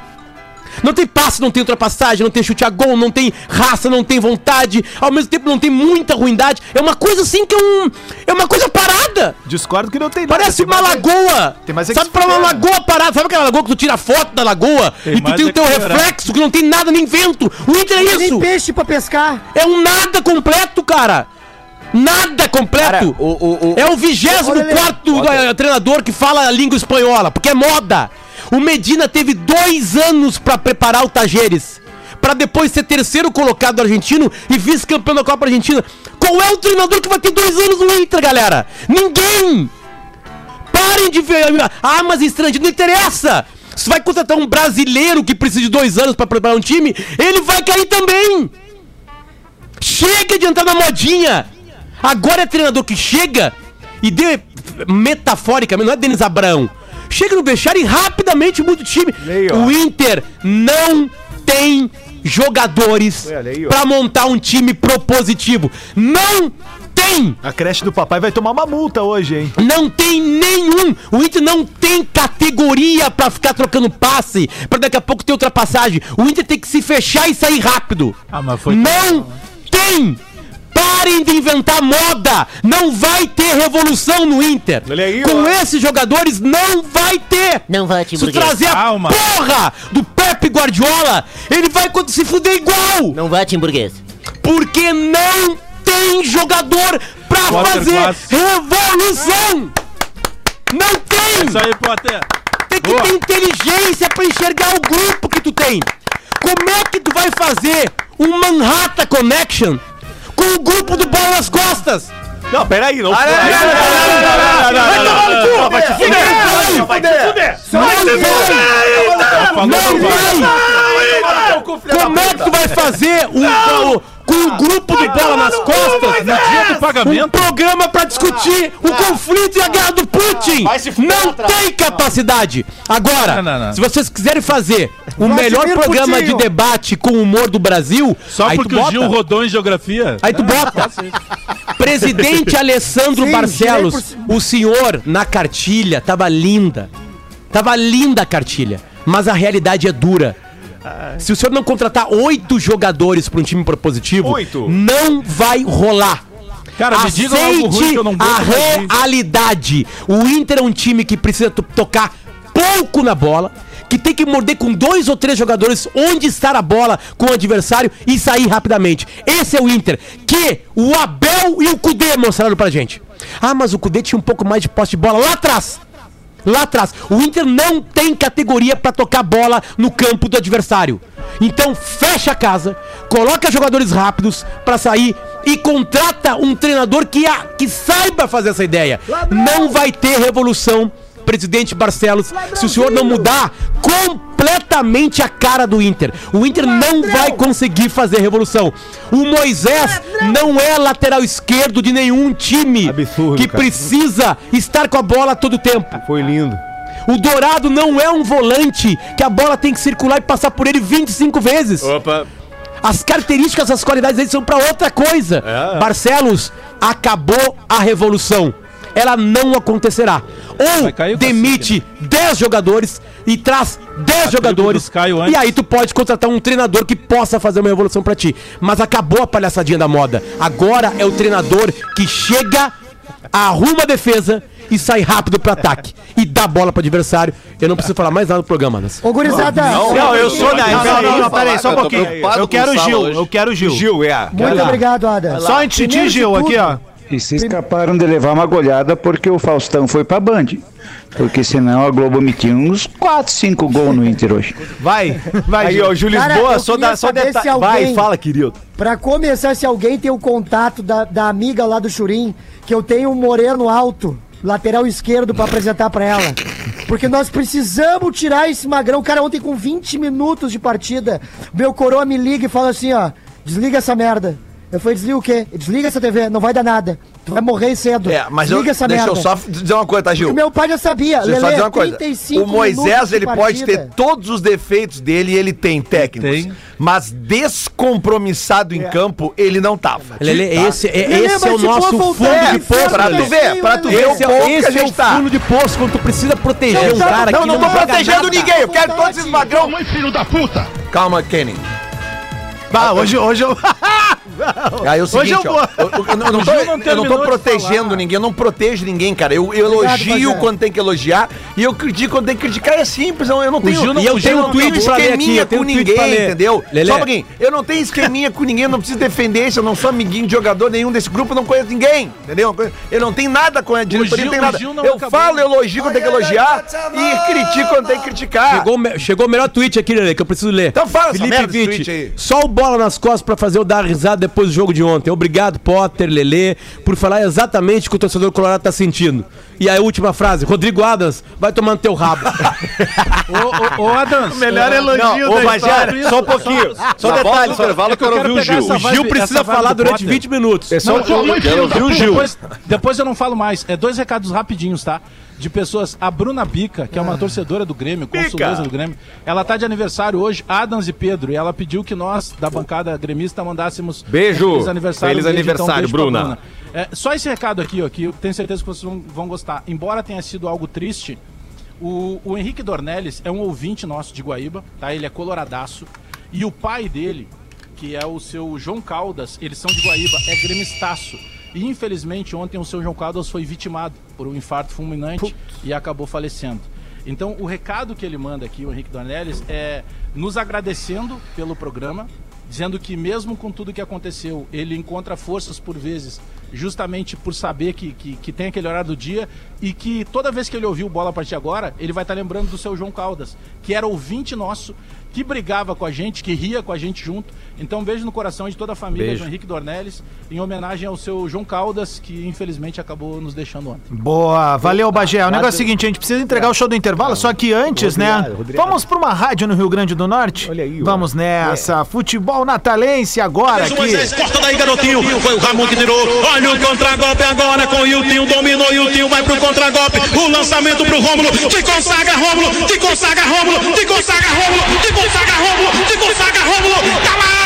Não tem passe, não tem ultrapassagem, não tem chute a gol, não tem raça, não tem vontade, ao mesmo tempo não tem muita ruindade. É uma coisa assim que é um. É uma coisa parada. Discordo que não tem nada. Parece tem uma mais- lagoa. Tem mais é Sabe pra uma lagoa parada? Sabe aquela lagoa que tu tira foto da lagoa Tem e tu tem é o teu que piorar. reflexo que não tem nada nem vento? O Inter é Nem isso. peixe pra pescar. É um nada completo, cara. Nada completo. o, o, o- É o vigésimo Olha, quarto eh, treinador que fala a língua espanhola, porque é moda. O Medina teve dois anos pra preparar o Tajeres. Pra depois ser terceiro colocado argentino e vice-campeão da Copa Argentina. Qual é o treinador que vai ter dois anos no Inter, galera? Ninguém! Parem de ver. Ah, mas estrangeiro, não interessa! Se vai contratar um brasileiro que precisa de dois anos pra preparar um time, ele vai cair também! Chega de entrar na modinha! Agora é treinador que chega e dê metaforicamente, não é Denis Abrão. Chega no vestiário e rapidamente muda o time. aí, o Inter não tem jogadores pra montar um time propositivo. Não tem! A creche do papai vai tomar uma multa hoje, hein? Não tem nenhum. O Inter não tem categoria pra ficar trocando passe, pra daqui a pouco ter ultrapassagem. O Inter tem que se fechar e sair rápido. Ah, mas foi. Não tem! Parem de inventar moda! Não vai ter revolução no Inter! Aí, Com ó. esses jogadores não vai ter! Não vai, Se Timburguês. trazer a Calma. porra do Pepe Guardiola, ele vai se fuder igual! Não vai, Timburguês. Porque não tem jogador pra Walter fazer Glass. revolução! Não tem! Isso aí, Potter. Tem que Boa. ter inteligência pra enxergar o grupo que tu tem. Como é que tu vai fazer um Manhattan Connection o grupo do Bola nas Costas? Não, peraí, não. Vai tomar no cu! Vai te fuder! Vai te fuder! Não vai! Como é que tu vai fazer um, o- com o grupo do Bola nas Costas No dia do um pagamento. programa pra discutir o conflito e a guerra do Putin. Não tem capacidade. Agora, Não, não, não. se vocês quiserem fazer o melhor programa de debate com humor do Brasil, Só aí porque tu o bota. Gil rodou em geografia. Aí tu bota. Presidente Alessandro Sim, Barcelos, o senhor na cartilha tava linda. Tava linda a cartilha, mas a realidade é dura. Se o senhor não contratar oito jogadores para um time propositivo, Oito? não vai rolar. Cara, me digam algo ruim que eu não vou a realidade. O Inter é um time que precisa to- tocar pouco na bola, que tem que morder com dois ou três jogadores onde estar a bola com o adversário e sair rapidamente. Esse é o Inter, que o Abel e o Cudê mostraram pra gente. Ah, mas o Cudê tinha um pouco mais de posse de bola lá atrás. Lá atrás, o Inter não tem categoria pra tocar bola no campo do adversário. Então fecha a casa, coloca jogadores rápidos pra sair e contrata um treinador que, a, que saiba fazer essa ideia. Não vai ter revolução, presidente Barcelos, se o senhor não mudar completamente a cara do Inter. O Inter não vai conseguir fazer revolução. O Moisés não é lateral esquerdo de nenhum time Absurdo, que cara. precisa estar com a bola todo tempo. Foi lindo. O Dourado não é um volante que a bola tem que circular e passar por ele 25 vezes. Opa. As características, as qualidades dele são pra outra coisa. É. Barcelos, acabou a revolução. Ela não acontecerá. Ou demite 10 jogadores e traz 10 jogadores. E aí tu pode contratar um treinador que possa fazer uma revolução pra ti. Mas acabou a palhaçadinha da moda. Agora é o treinador que chega, arruma a defesa e sai rápido pro ataque. E dá a bola pro adversário. Eu não preciso falar mais nada no programa, Nas. Ô, gurizada. Não, Não, eu sou da- Não, não, não, não, peraí, só um pouquinho. Eu quero o Gil, eu quero o Gil. Gil, é. Muito obrigado, Ada. Só antes de Gil, aqui, ó. E se escaparam de levar uma goleada porque o Faustão foi pra Band. Porque senão a Globo metia uns 4, 5 gols no Inter hoje. Vai, vai, Aí, ó, Júlio Cara, Lisboa, só, dá, só saber detalhe. se alguém- Vai, fala, querido. Pra começar, se alguém tem o contato da, da amiga lá do Churim, que eu tenho um moreno alto, lateral esquerdo, pra apresentar pra ela. Porque nós precisamos tirar esse magrão. O cara ontem com 20 minutos de partida, meu coroa me liga e fala assim, ó, desliga essa merda. Eu falei, desliga o quê? Desliga essa TV, não vai dar nada. Tu vai morrer cedo. É, mas eu, desliga essa deixa merda. eu só dizer uma coisa, tá, Gil? O meu pai já sabia. Deixa eu só dizer uma coisa. 35 O Moisés, ele pode ter todos os defeitos dele e ele tem técnicos. Mas descompromissado em campo, ele não tava. Lelê, Tá? esse, é, Lelê, esse é o tipo, nosso fundo é, de poço, Pra tu ver, pra tu ver o é, que a esse é o gente tá. fundo de poço quando tu precisa proteger um Não, cara Não, que não não tô joga protegendo ninguém. Eu quero todos esses magrão. filho da puta! Calma, Kenny. Bah, hoje, hoje eu. Aí é o seguinte, Hoje eu ó, eu, eu- eu não, tô, não eu não tô protegendo ninguém, eu não protejo ninguém, cara. Eu, Obrigado, elogio Bagé. quando tem que elogiar e eu critico quando tem que criticar. É simples, eu não tenho. Gil não- E eu tenho um tweet pra aqui, esqueminha tenho com ninguém, entendeu? Lelê. Só um pouquinho. Eu não tenho esqueminha com ninguém, eu não preciso defender isso, eu não sou amiguinho de jogador nenhum desse grupo, eu não conheço ninguém, entendeu? Eu não tenho nada com a diretoria, não tenho nada. Eu acabou. falo, elogio quando tem que elogiar e critico quando tem que criticar. Chegou, chegou o melhor tweet aqui, Lelê, que eu preciso ler. Então fala Felipe aí. só o bola nas costas pra fazer eu dar risada depois do jogo de ontem. Obrigado, Potter, Lelê, por falar exatamente o que o torcedor colorado tá sentindo. E aí, a última frase, Rodrigo Adams, vai tomar no teu rabo. Ô, ô, ô, Adams. Melhor é, elogio Não, ô, da Bagé, história. só um pouquinho. Só um volta detalhe. Só... intervalo, eu quero ouvir o Gil. O Gil precisa falar durante Potter. 20 minutos. É só Não, um- só muito quero ouvir o Gil. Depois, depois eu não falo mais. É dois recados rapidinhos, tá? De pessoas. A Bruna Bica, que é uma torcedora do Grêmio, consuleza do Grêmio, ela tá de aniversário hoje, Adams e Pedro, e ela pediu que nós, da bancada gremista, mandássemos Beijo. feliz aniversário. Feliz um beijo, aniversário, beijo pra Bruna. É, só esse recado aqui, ó, que eu tenho certeza que vocês vão, vão gostar. Embora tenha sido algo triste, o, o Henrique Dornelles é um ouvinte nosso de Guaíba, tá? Ele é coloradaço. E o pai dele, que é o seu João Caldas, eles são de Guaíba, é gremistaço. E infelizmente ontem o seu João Caldas foi vitimado por um infarto fulminante e acabou falecendo. Então o recado que ele manda aqui, o Henrique Dornelles, é nos agradecendo pelo programa, dizendo que mesmo com tudo que aconteceu, ele encontra forças por vezes, justamente por saber que, que, que tem aquele horário do dia e que toda vez que ele ouviu o bola a partir agora, ele vai estar lembrando do seu João Caldas, que era ouvinte nosso, que brigava com a gente, que ria com a gente junto. Então, um beijo no coração de toda a família Beijo. do Henrique Dornelles, em homenagem ao seu João Caldas, que infelizmente acabou nos deixando ontem. Boa, valeu, Bagé. O negócio é o seguinte, a gente precisa entregar o show do intervalo, só que antes, né? Vamos pra uma rádio no Rio Grande do Norte? Olha aí, ó. Vamos nessa. Futebol natalense agora aqui. corta daí, garotinho. Foi o Ramon que tirou. Olha o contragolpe agora com o Hiltinho. Dominou o Hiltinho vai pro contragolpe. O lançamento pro Rômulo. Te consagra, Rômulo. Te consagra, Rômulo. Te consagra, Rômulo. Te consagra, Rômulo. Te consagra, Rômulo. Tá lá, tá lá,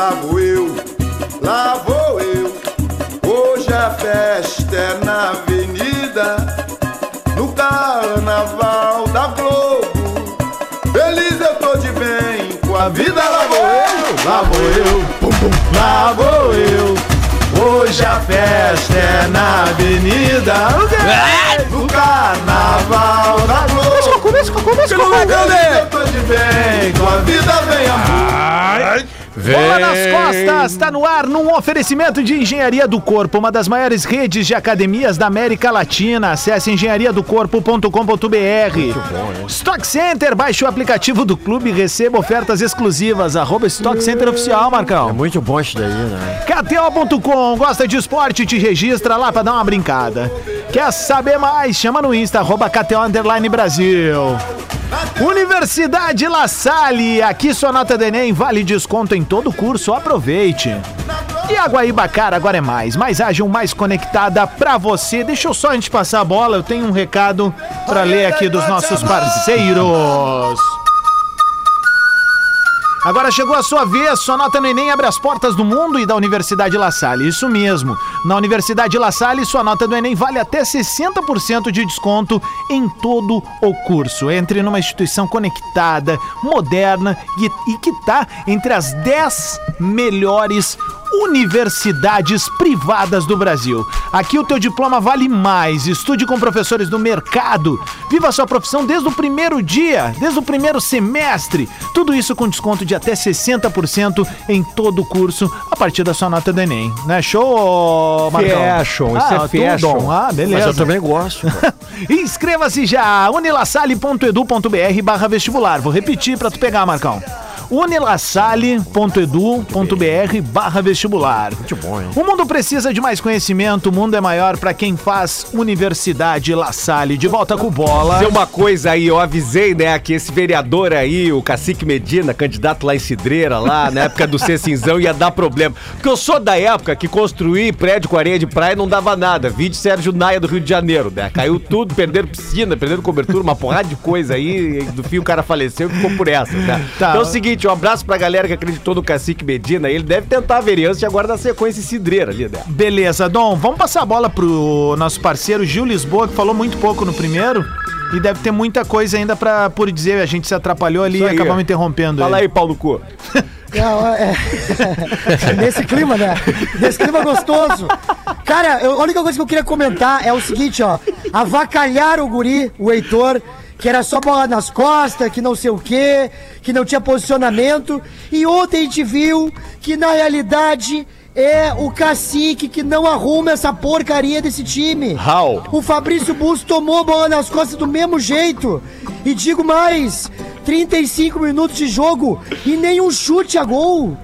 Lá vou eu, lá vou eu. Hoje a festa é na avenida, no carnaval da Globo. Feliz eu tô de bem com a vida. Lá vou eu, lá vou eu, bum, bum. lá vou eu. Hoje a festa é na avenida, no carnaval da Globo. Feliz eu tô de bem com a vida, vem amor. Bola nas costas, tá no ar num oferecimento de Engenharia do Corpo, uma das maiores redes de academias da América Latina. Acesse engenhariadocorpo.com.br. Stock Center, baixe o aplicativo do clube e receba ofertas exclusivas. Arroba Stock Center Oficial, Marcão. Muito bom isso daí, né? KTO.com, gosta de esporte? Te registra lá pra dar uma brincada. Quer saber mais? Chama no Insta, arroba KTO Underline Brasil. Universidade La Salle, aqui sua nota do Enem vale desconto em todo curso, aproveite. E a Guaíbacara agora é mais, mais ágil, mais conectada pra você. Deixa eu só antes de passar a bola, eu tenho um recado pra ler aqui dos nossos parceiros. Agora chegou a sua vez, sua nota no Enem abre as portas do mundo e da Universidade La Salle. Isso mesmo. Na Universidade La Salle, sua nota do Enem vale até 60% de desconto em todo o curso. Entre numa instituição conectada, moderna e, que está entre as 10 melhores universidades privadas do Brasil. Aqui o teu diploma vale mais. Estude com professores do mercado. Viva a sua profissão desde o primeiro dia, desde o primeiro semestre. Tudo isso com desconto de até 60% em todo o curso a partir da sua nota do Enem. Né? Show, Marcão? Fashion, isso é tu, fashion. Dom. Ah, beleza. Mas eu também gosto. Inscreva-se já, unilassale.edu.br barra vestibular. Vou repetir pra tu pegar, Marcão. unilassale.edu.br barra vestibular. Muito bom, hein? O mundo precisa de mais conhecimento, o mundo é maior pra quem faz Universidade La Salle. De volta com bola. Dizer uma coisa aí, eu avisei, né, que esse vereador aí, o Cacique Medina, candidato lá em Cidreira, lá na época do Cecinzão, ia dar problema. Porque eu sou da época que construir prédio com areia de praia não dava nada. Vídeo Sérgio Naia do Rio de Janeiro, né? Caiu tudo, perderam piscina, perderam cobertura, uma porrada de coisa aí. e Do fim o cara faleceu e ficou por essa, né? Tá. Então é o seguinte, um abraço pra galera que acreditou no Cacique Medina. Ele deve tentar a vereança e agora na sequência Cidreira ali, né? Beleza, Dom, vamos passar a bola pro nosso parceiro Gil Lisboa, que falou muito pouco no primeiro. E deve ter muita coisa ainda pra por dizer. A gente se atrapalhou ali e acabamos interrompendo Fala ele. aí, pau no cu. Não, é- Nesse clima, né? Nesse clima gostoso. Cara, eu- a única coisa que eu queria comentar é o seguinte, ó. Avacalharam o guri, o Heitor, que era só bola nas costas, que não sei o quê, que não tinha posicionamento. E ontem a gente viu que, na realidade, é o cacique que não arruma essa porcaria desse time. How? O Fabrício Bus tomou bola nas costas do mesmo jeito. E digo mais, 35 minutos de jogo e nenhum chute a gol.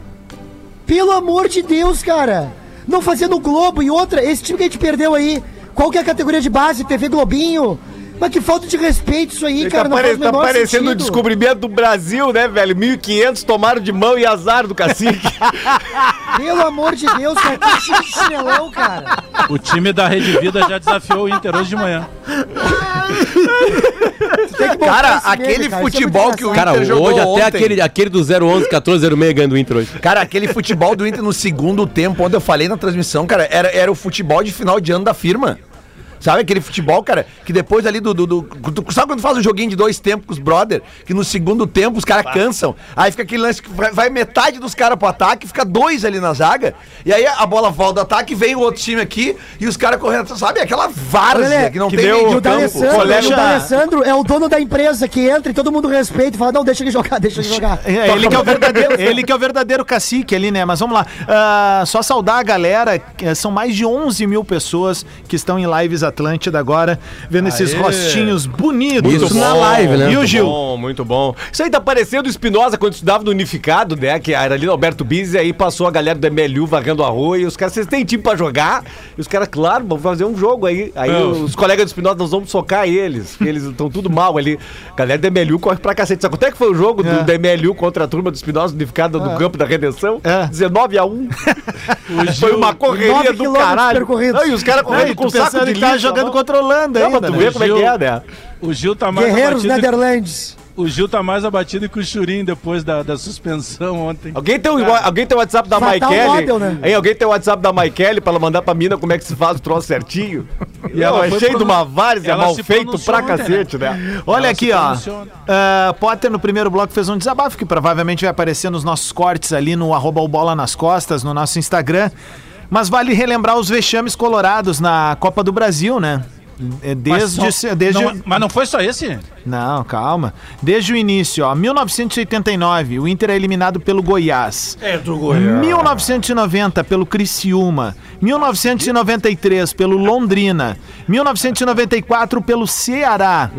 Pelo amor de Deus, cara. Não fazendo Globo e outra, esse time que a gente perdeu aí, qual que é a categoria de base? TV Globinho? Mas que falta de respeito isso aí, Ele cara. tá, não pare- faz o tá menor parecendo o descobrimento do Brasil, né, velho? 1.500 tomaram de mão e azar do cacique. Pelo amor de Deus, cara, que time de chinelão, cara. O time da Rede Vida já desafiou o Inter hoje de manhã. Cara, aquele cara, é futebol que o engraçado. Cara, Inter jogou hoje até ontem. aquele, aquele do 011 1406 ganhando o Inter hoje. Cara, aquele futebol do Inter no segundo tempo, onde eu falei na transmissão, cara, era, era o futebol de final de ano da firma. Sabe aquele futebol, cara, que depois ali do. do, do- tu- sabe quando faz um joguinho de dois tempos com os brother? Que no segundo tempo os caras cansam. Aí fica aquele lance que vai, vai metade dos caras pro ataque, fica dois ali na zaga. E aí a bola volta do ataque, vem o outro time aqui e os caras correndo. Sabe aquela várzea Olha, que não que tem meio E o D'Alessandro, campo. o D'Alessandro é o dono da empresa que entra e todo mundo respeita e fala, não, deixa ele jogar, deixa ele jogar. É, ele, que é o verdadeiro, ele que é o verdadeiro cacique ali, né? Mas vamos lá. Ah, só saudar a galera. que São mais de 11 mil pessoas que estão em Lives Atlântida agora, vendo esses rostinhos bonitos Muito na bom, live, né? E o Muito Gil? bom, muito bom. Isso aí tá parecendo o Espinosa quando estudava no Unificado, né? Que era ali no Alberto e aí passou a galera do MLU varrendo a rua, e os caras, vocês têm time pra jogar? E os caras, claro, vão fazer um jogo aí. Aí os colegas do Espinosa, nós vamos socar eles, que eles estão tudo mal ali. A galera do MLU corre pra cacete. Sabe quanto é que foi o jogo do, É. do MLU contra a turma do Espinosa Unificado do Campo da Redenção? É. 19 a 1 Foi uma correria do caralho. Não, e os caras correndo com saco de que tá jogando não. contra a Holanda Não, ainda, mas tu né? vê como é que é, né? O Gil tá mais Guerreiros abatido. Netherlands. O Gil tá mais abatido que o Churim depois da, da suspensão ontem. Alguém tem, o, alguém tem o WhatsApp da Maikele? né? Hein, alguém tem o WhatsApp da Maikele pra ela mandar pra mina como é que se faz o troço certinho? E ela ela é pro- de uma várzea, ela mal feito pra ontem, cacete, né? Olha Ela aqui, ó. Ah, Potter no primeiro bloco fez um desabafo que provavelmente vai aparecer nos nossos cortes ali no arroba o bola nas costas, no nosso Instagram. Mas vale relembrar os vexames colorados na Copa do Brasil, né? É, Desde, mas, só- desde não, mas não foi só esse? Não, calma. Desde o início, ó. 1989, o Inter é eliminado pelo Goiás. É do Goiás. 1990 pelo Criciúma, 1993 pelo Londrina, 1994 pelo Ceará,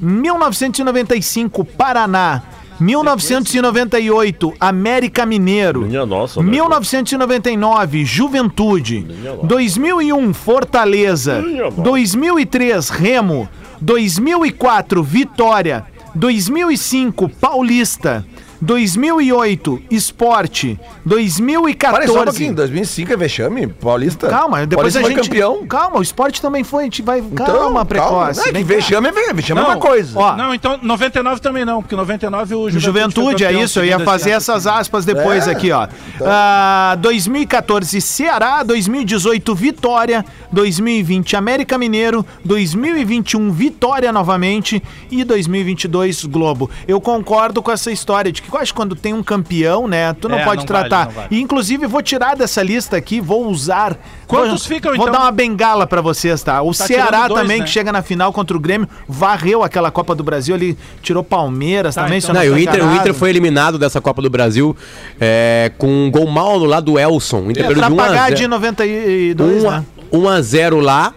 1995 Paraná, 1998 América Mineiro, Minha nossa, né? 1999 Juventude, 2001 Fortaleza, Minha nossa. 2003 Remo, 2004 Vitória, 2005 Paulista, 2008, esporte. 2014. Para só um pouquinho. 2005 é vexame, Paulista. Calma, depois Paulista a foi gente. campeão. Calma, o esporte também foi. A gente vai. Então, calma, precoce. Não, é que vexame é vexame é Não, uma coisa. Ó, Não, então 99 também não, porque 99 o Juventude, Juventude, é isso, eu ia fazer essas aspas depois É, aqui, ó. Ah, 2014, Ceará, 2018, Vitória, 2020, América Mineiro, 2021, Vitória novamente e 2022, Globo. Eu concordo com essa história de que eu acho que quando tem um campeão, né, tu não É, pode não vale, tratar. não vale. E inclusive vou tirar dessa lista aqui, vou usar. Quantos vou, ficam, Vou então? dar uma bengala pra vocês, tá? O Tá Ceará dois, também, né? que chega na final contra o Grêmio, varreu aquela Copa do Brasil, ele tirou Palmeiras Tá, também, então Não, o Inter, o. Inter foi eliminado dessa Copa do Brasil é, com um gol mal no lado do Elson. O Inter É, perdeu pra de 1 a pagar 0. de 92, 1 né? a, 1 a 0 lá.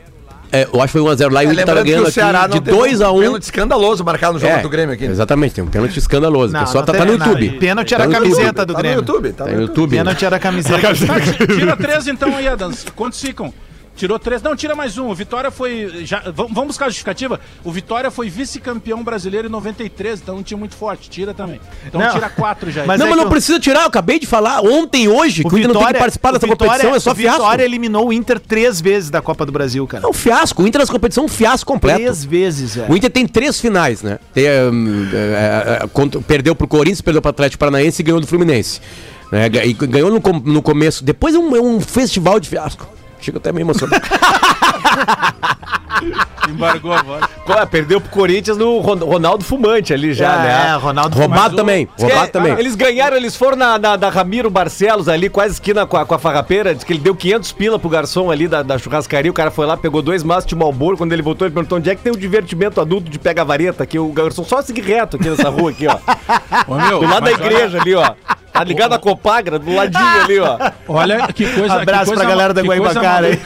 É, eu acho que foi 1 a 0 lá e o É, Inter tava ganhando aqui de teve 2 a um 1. pênalti escandaloso marcado no jogo É, do Grêmio aqui. Exatamente, tem um pênalti escandaloso. Não, o pessoal não tá, tá no nada. YouTube. Pênalti Tá era a camiseta do Tá no Grêmio. YouTube, tá Tá no YouTube. Pênalti era a camiseta. Tá, tira três então aí, Adams. Quantos ficam? Tirou três. Não, tira mais um. O Vitória foi. Já, vamos buscar a justificativa? O Vitória foi vice-campeão brasileiro em 93, então não tinha muito forte. Tira também. Então Não. tira quatro já. Mas não, é mas não o- precisa tirar, eu acabei de falar ontem hoje que o Inter não tem que participar o dessa Vitória- competição, é só o fiasco. Vitória eliminou o Inter três vezes da Copa do Brasil, cara. É um fiasco, o Inter nessa competição é um fiasco completo. Três vezes, velho. O Inter tem três finais, né? Tem, hum, é, é, contra- perdeu pro Corinthians, perdeu pro Atlético Paranaense e ganhou do Fluminense. Né? E ganhou no, no começo. Depois é um, é um festival de fiasco. Chega até me emocionado. Embargou a voz. Perdeu pro Corinthians no Ron- Ronaldo Fumante ali já, É, né? Ronaldo Roubado Fumado. também. Diz que Roubado é- também. Eles ganharam, eles foram na, na, da Ramiro Barcelos ali, quase esquina com a, com a farrapeira. Diz que ele deu 500 pila pro garçom ali da, da churrascaria. O cara foi lá, pegou dois maços de Malboro. Quando ele voltou, ele perguntou onde é que tem o divertimento adulto de pega-vareta aqui. O garçom só seguir reto aqui nessa rua aqui, ó. Ô, meu, Do lado da mas olha- igreja ali, ó. Tá ligado a Copagra, do ladinho ali, ó. Olha que coisa. Abraço que coisa pra galera da Guaibacara aí.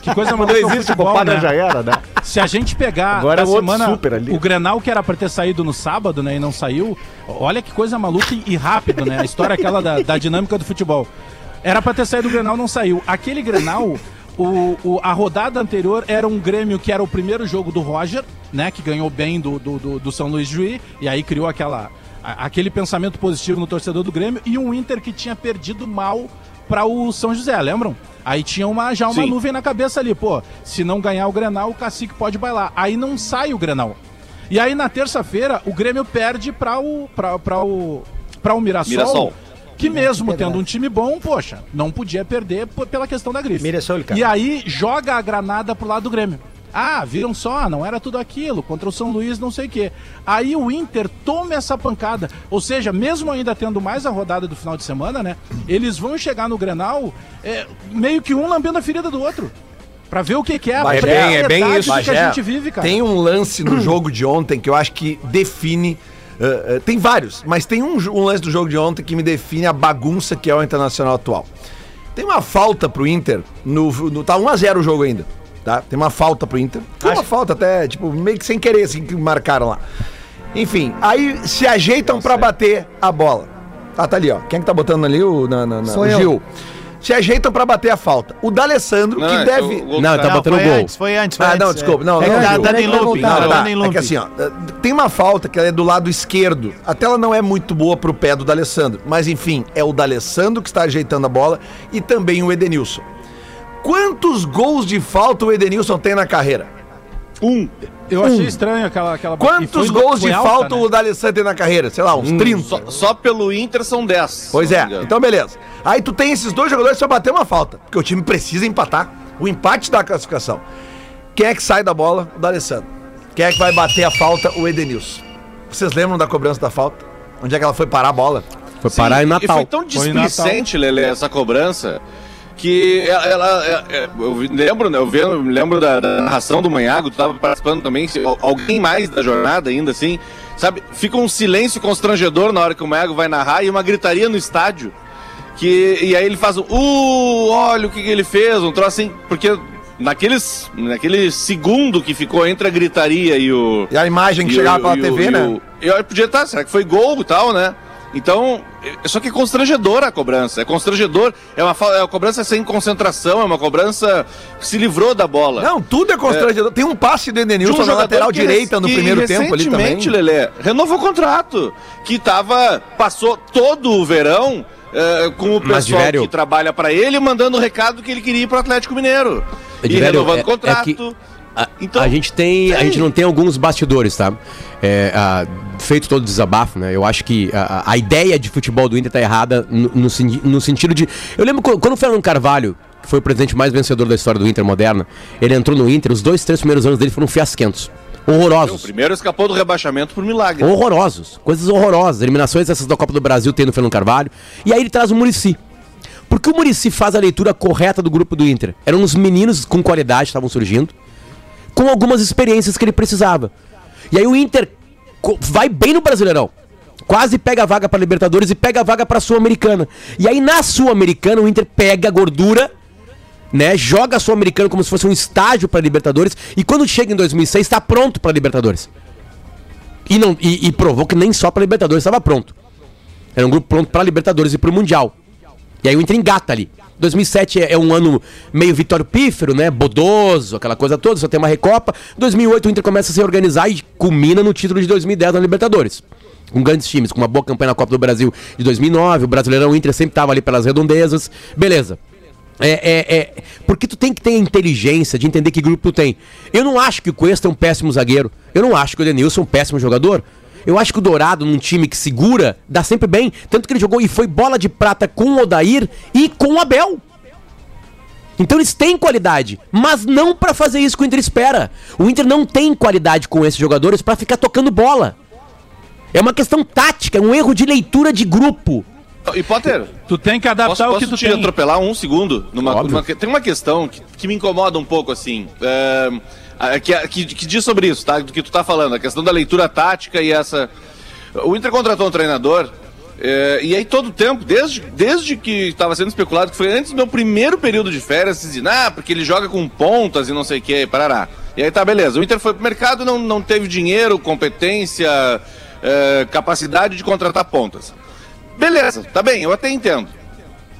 Que coisa maluca é o existe futebol, Copagra né? já era, né? Se a gente pegar Agora é semana super ali. o Grenal que era pra ter saído no sábado, né, e não saiu, olha que coisa maluca e, rápido, né? A história aquela da, da dinâmica do futebol. Era pra ter saído o Grenal, não saiu. Aquele Grenal, o, o- a rodada anterior era um Grêmio que era o primeiro jogo do Roger, né, que ganhou bem do, do, do- do São Luís Juí, e aí criou aquela, aquele pensamento positivo no torcedor do Grêmio, e um Inter que tinha perdido mal para o São José, lembram? Aí tinha uma, já uma Sim. nuvem na cabeça ali, pô, se não ganhar o Grenal, o Cacique pode bailar. Aí não sai o Grenal. E aí na terça-feira o Grêmio perde para o para o para o Mirassol, Mirassol. que mesmo tendo um time bom, poxa, não podia perder pela questão da grife. Mirassol, cara. E aí joga a granada pro lado do Grêmio. Ah, viram só, não era tudo aquilo, contra o São Luís, não sei o quê. Aí o Inter toma essa pancada. Ou seja, mesmo ainda tendo mais a rodada do final de semana, né? Eles vão chegar no Grenal é, meio que um lambendo a ferida do outro. Pra ver o que, que é a é bem precariedade isso, do que a gente vive, cara. Tem um lance no jogo de ontem que eu acho que define. eh, eh, tem vários, mas tem um, um lance do jogo de ontem que me define a bagunça que é o internacional atual. Tem uma falta pro Inter. No, no- tá 1x0 o jogo ainda. Tá? Tem uma falta pro Inter. Foi uma falta até, tipo, meio que sem querer, assim, que marcaram lá. Enfim, aí se ajeitam pra bater a bola. Ah, tá ali, ó. Quem é que tá botando ali? O, na, na- na- Sou o eu. Gil. Se ajeitam pra bater a falta. O D'Alessandro, Não, que é, deve. o- Não, tá Não, botando foi gol. antes, foi antes, foi Ah, antes. não, desculpa. Não, é, não, tá Gil. em Vai looping. voltar. tá Não, dando tá. em É looping. que assim, ó, tem uma falta que ela é do lado esquerdo. Até ela não é muito boa pro pé do D'Alessandro. Mas enfim, é o D'Alessandro que está ajeitando a bola e também o Edenilson. Quantos gols de falta o Edenilson tem na carreira? Um. Eu achei estranho aquela. aquela e Quantos foi- gols foi de alta, falta né? o D'Alessandro tem na carreira? Sei lá, uns 30. Só, só pelo Inter são 10. Pois é, então beleza. Aí tu tem esses dois jogadores só bater uma falta, porque o time precisa empatar. O empate da classificação. Quem é que sai da bola? O D'Alessandro. Quem é que vai bater a falta? O Edenilson. Vocês lembram da cobrança da falta? Onde é que ela foi parar a bola? Foi parar em E Natal. foi tão Foi Natal. displicente, Lele, essa cobrança, que ela. ela- é- é- eu lembro, né, eu me lembro da, da narração do Manhago, tu tava participando também, alguém mais da jornada ainda, assim, sabe? Fica um silêncio constrangedor na hora que o Manhago vai narrar e uma gritaria no estádio. Que, e aí ele faz o. Uh, olha o que, que ele fez, um troço assim, porque. Naqueles, naquele segundo que ficou entre a gritaria e o. E a imagem que chegava o- pela o- TV, e né? o- E eu podia estar, será que foi gol e tal, né? Então, é- só que é constrangedora a cobrança. É constrangedor. É uma, é uma cobrança sem concentração, é uma cobrança que se livrou da bola. Não, tudo é constrangedor. Tem um passe do De Edenilson um na lateral que direita no que primeiro tempo ali também. recentemente, Lelê, renovou o contrato. Que tava. Passou todo o verão eh, com o Mas, pessoal Diverio- que trabalha pra ele, mandando o recado que ele queria ir pro Atlético Mineiro. E renovando é- o contrato. é que A, Então, a gente tem, a gente não tem alguns bastidores, tá? É, ah, feito todo o desabafo, né? Eu acho que a, a ideia de futebol do Inter tá errada no, no, no sentido de. Eu lembro quando, quando o Fernando Carvalho, que foi o presidente mais vencedor da história do Inter moderna, ele entrou no Inter, os dois, três primeiros anos dele foram fiasquentos. o Horrorosos. primeiro escapou do rebaixamento por milagre. Horrorosos. Coisas horrorosas. Eliminações essas da Copa do Brasil tem no Fernando Carvalho. E aí ele traz o Murici. Porque o Murici faz a leitura correta do grupo do Inter. Eram uns meninos com qualidade que estavam surgindo, com algumas experiências que ele precisava. E aí o Inter vai bem no Brasileirão. Quase pega a vaga para Libertadores e pega a vaga para Sul-Americana. E aí na Sul-Americana o Inter pega a gordura, né? Joga a Sul-Americana como se fosse um estágio para Libertadores e quando chega em 2006 está pronto para Libertadores. E, não, e, e provou que nem só para Libertadores estava pronto. Era um grupo pronto para Libertadores e para o Mundial. E aí o Inter engata ali. 2007 é, é um ano meio vitório pífero, né? Bodoso, aquela coisa toda, só tem uma recopa. 2008 o Inter começa a se organizar e culmina no título de 2010 na Libertadores. Com grandes times, com uma boa campanha na Copa do Brasil de 2009, o Brasileirão o Inter sempre estava ali pelas redondezas. Beleza. É, é, é, porque tu tem que ter a inteligência de entender que grupo tu tem. Eu não acho que o Cuesta é um péssimo zagueiro. Eu não acho que o Denilson é um péssimo jogador. Eu acho que o Dourado, num time que segura, dá sempre bem. Tanto que ele jogou e foi bola de prata com o Odair e com o Abel. Então eles têm qualidade, mas não pra fazer isso que o Inter espera. O Inter não tem qualidade com esses jogadores pra ficar tocando bola. É uma questão tática, é um erro de leitura de grupo. E Potter, Tu tem que adaptar posso, o que posso tu te tem. atropelar um segundo? Numa, numa- tem uma questão que, que me incomoda um pouco, assim. é, que, que, que diz sobre isso, tá? Do que tu tá falando, a questão da leitura tática e essa. O Inter contratou um treinador. é, e aí todo o tempo, desde, desde que estava sendo especulado, que foi antes do meu primeiro período de férias, se dizia, ah, porque ele joga com pontas e não sei o que, parará. E aí tá, beleza. O Inter foi pro mercado, não, não teve dinheiro, competência, é, capacidade de contratar pontas. Beleza, tá bem, eu até entendo.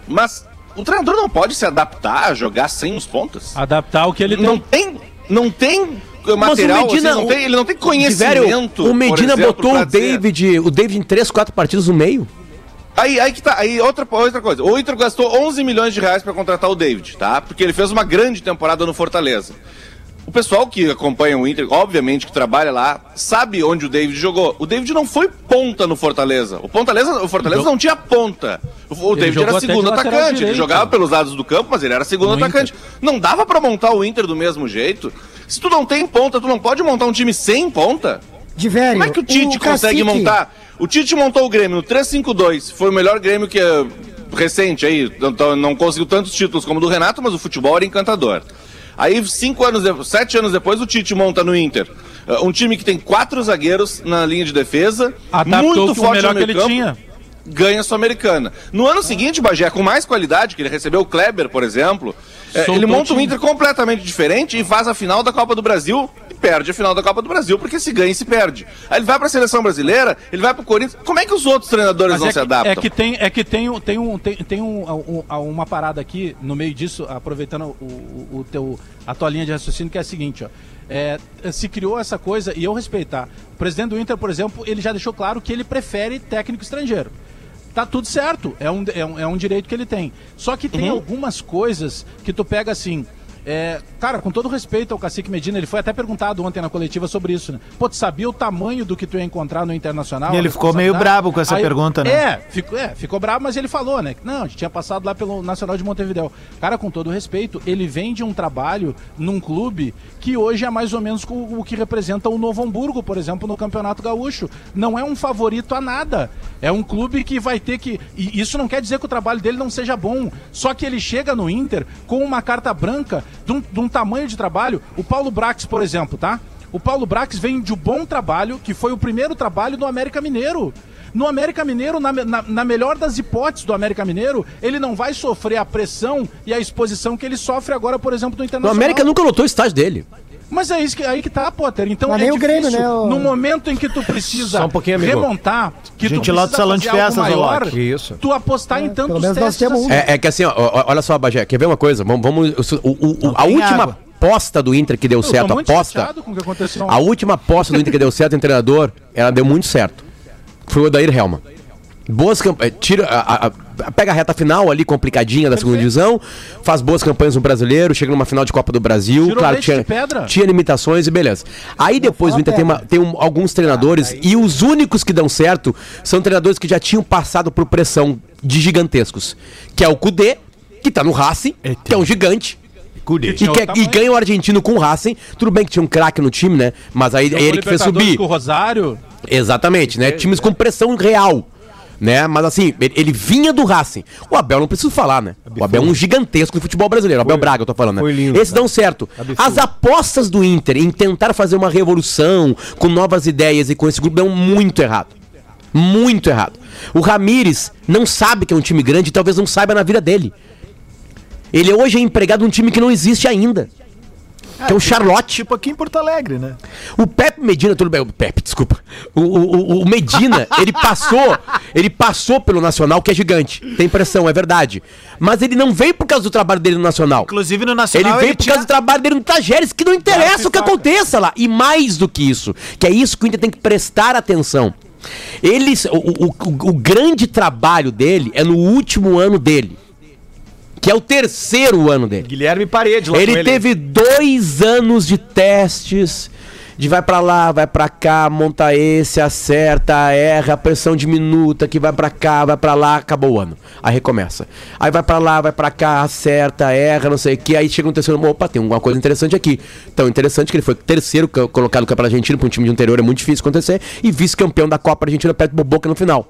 Mas o treinador não pode se adaptar a jogar sem os pontas? Adaptar o que ele Não tem. Não tem Mas material, assim, não o- tem- ele não tem conhecimento. O Medina exemplo, botou o dizer- David, o David em 3, 4 partidas no meio. Aí, aí que tá, aí outra, outra coisa. O Inter gastou 11 milhões de reais pra contratar o David, tá? Porque ele fez uma grande temporada no Fortaleza. O pessoal que acompanha o Inter, obviamente que trabalha lá, sabe onde o David jogou. O David não foi ponta no Fortaleza. O Fortaleza, o Fortaleza não tinha ponta. O, o Ele David era segundo atacante. Ele direito. jogava pelos lados do campo, mas ele era segundo No atacante. Não dava pra montar o Inter do mesmo jeito. Se tu não tem ponta, tu não pode montar um time sem ponta. De velho. Como é que o Tite o consegue cacique- montar? O Tite montou o Grêmio no 3-5-2. Foi o melhor Grêmio que é recente aí. Não conseguiu tantos títulos como o do Renato, mas o futebol era encantador. Aí, cinco anos, de- sete anos depois, o Tite monta no Inter. uh, Um time que tem quatro zagueiros na linha de defesa. Adaptou muito com o forte melhor no que ele meio-campo, tinha. Ganha a Sul-Americana. No ano seguinte, Bagé, com mais qualidade, que ele recebeu o Kleber, por exemplo, é, Soltou ele monta um. Inter completamente diferente e faz a final da Copa do Brasil perde a final da Copa do Brasil, porque se ganha e se perde. Aí ele vai pra seleção brasileira, ele vai pro Corinthians. Como é que os outros treinadores Mas não é se que, adaptam? é que tem, é que tem, tem, um, tem, tem um, um- uma parada aqui no meio disso, aproveitando o, o- o teu, a tua linha de raciocínio, que é a seguinte, ó. É, se criou essa coisa, e eu respeitar. O presidente do Inter, por exemplo, ele já deixou claro que ele prefere técnico estrangeiro. Tá tudo certo, é um, é um, é um direito que ele tem. Só que tem algumas coisas que tu pega assim. É, cara, com todo respeito ao Cacique Medina, ele foi até perguntado ontem na coletiva sobre isso, né? Pô, tu sabia o tamanho do que tu ia encontrar no Internacional? E ele ficou meio brabo com essa pergunta, né? É, ficou, é, ficou bravo, mas ele falou, né? Não, a gente tinha passado lá pelo Nacional de Montevideo. Cara, com todo respeito, ele vem de um trabalho num clube que hoje é mais ou menos o, o que representa o Novo Hamburgo, por exemplo, no Campeonato Gaúcho. Não é um favorito a nada. É um clube que vai ter que. E isso não quer dizer que o trabalho dele não seja bom. Só que ele chega no Inter com uma carta branca de um, de um tamanho de trabalho. O Paulo Brax, por exemplo, tá? O Paulo Brax vem de um bom trabalho, que foi o primeiro trabalho do América Mineiro. No América Mineiro, na, na- na melhor das hipóteses do América Mineiro, ele não vai sofrer a pressão e a exposição que ele sofre agora, por exemplo, do O Internacional. América nunca lotou o estádio dele. Mas é isso que, aí que tá, Potter. Então Mas é nem o difícil, Grêmio, né, o- no momento em que tu precisa Só um pouquinho, amigo. remontar, que Gente tu lá do precisa salão de festas, maior. Isso. tu apostar em tantos pelo menos nós testes temos um. assim. É, é que assim, ó, olha só, Bagé, quer ver uma coisa? Vamos, vamos o, o- o- a última água. aposta do Inter que deu Eu tô certo, aposta. chateado com o que aconteceu A última aposta do Inter que deu certo em treinador, ela deu muito certo. Foi o Odair Helma. Boas campanhas. Tira, a- pega a reta final ali, complicadinha da segunda divisão, faz boas campanhas no brasileiro, chega numa final de Copa do Brasil. Tirou claro, tinha, tinha limitações e beleza. Aí depois o Inter tem, uma- tem um- alguns treinadores, e os únicos que dão certo são treinadores que já tinham passado por pressão de gigantescos. Que é o Kudê, que tá no Racing, que é um gigante. E, que- é- e ganha o argentino com o Racing. Tudo bem que tinha um craque no time, né? Mas aí é ele que fez subir. Com o Rosário. Exatamente, né? Times com pressão real. Né? Mas assim, ele, ele vinha do Racing. O Abel não preciso falar, né? O Abel é um gigantesco do futebol brasileiro. O Abel Braga, eu tô falando, né? foi lindo, Esses dão certo. As apostas do Inter em tentar fazer uma revolução com novas ideias e com esse grupo dão muito errado. Muito errado. O Ramires não sabe que é um time grande e talvez não saiba na vida dele. Ele hoje é empregado num time que não existe ainda. Que é o Charlotte. Tipo aqui em Porto Alegre, né? O Pepe Medina, tudo bem, o Pepe, desculpa. O, o, o- Medina, ele passou, ele passou pelo Nacional, que é gigante. Tem pressão, é verdade. Mas ele não veio por causa do trabalho dele no Nacional. Inclusive no Ele Nacional veio por tinha- causa do trabalho dele no Tajeres, que não interessa o que aconteça lá. E mais do que isso, que é isso que o Inter tem que prestar atenção. Eles, o, o- o grande trabalho dele é no último ano dele. Que é o terceiro ano dele. Guilherme Parede lá Ele com teve dois anos de testes. De vai pra lá, vai pra cá, monta esse, acerta, erra, a pressão diminuta, que vai pra cá, vai pra lá, acabou o ano. Aí recomeça. Aí vai pra lá, vai pra cá, acerta, erra, não sei o que. Aí chega um terceiro, opa, tem alguma coisa interessante aqui. Tão interessante que ele foi terceiro co- colocado no Campeonato Argentino, pra um time de interior é muito difícil acontecer, e vice-campeão da Copa Argentina perto do Boca no final.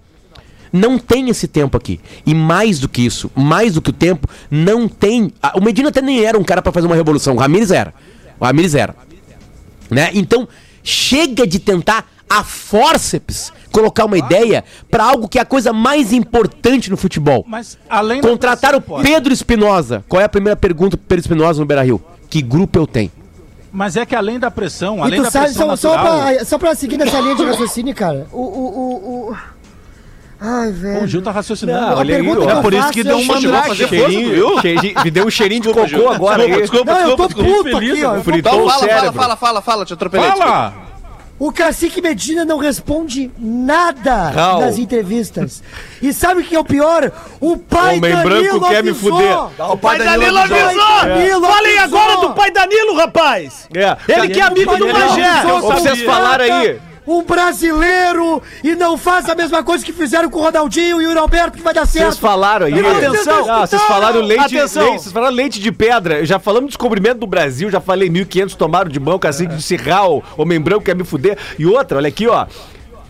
Não tem esse tempo aqui. E mais do que isso, mais do que o tempo, não tem. O Medina até nem era um cara pra fazer uma revolução. O Ramires era. O Ramires era. Né? Então, chega de tentar a forceps colocar uma ideia pra algo que é a coisa mais importante no futebol. Mas além Contratar o Pedro Espinosa. Qual é a primeira pergunta pro Pedro Espinosa no Beira Rio? Que grupo eu tenho? Mas é que além da pressão, E além tu da sabe, pressão só, só, natural... pra, só pra seguir nessa linha de raciocínio, cara. O. o, o, o... Ai, velho. O Gil tá raciocinando. Não, A olha aí, que eu É por isso que deu é- um mandrake. Cheirinho, cheirinho, me deu um cheirinho de cocô agora aí. Não, eu tô puto aqui, ó. Fritou o fala, fala, cérebro. fala, fala, fala, te atropelei. Fala! O Cacique Medina não responde nada Não. nas entrevistas. E sabe o que é o pior? O pai Homem Danilo branco quer me avisou. fuder. O pai Danilo avisou. avisou! Danilo Falem avisou. agora do pai Danilo, rapaz! É. Ele que é amigo do Magé! avisou vocês falaram aí. Um brasileiro e não faz a mesma coisa que fizeram com o Ronaldinho e o Roberto que vai dar certo. Vocês falaram aí. Atenção. Ah, vocês falaram leite, Atenção. leite, vocês falaram leite de pedra. Já falamos de descobrimento do Brasil, já falei 1500 tomaram de mão, cacique de Cirral, homem branco quer me fuder. E outra, olha aqui, ó.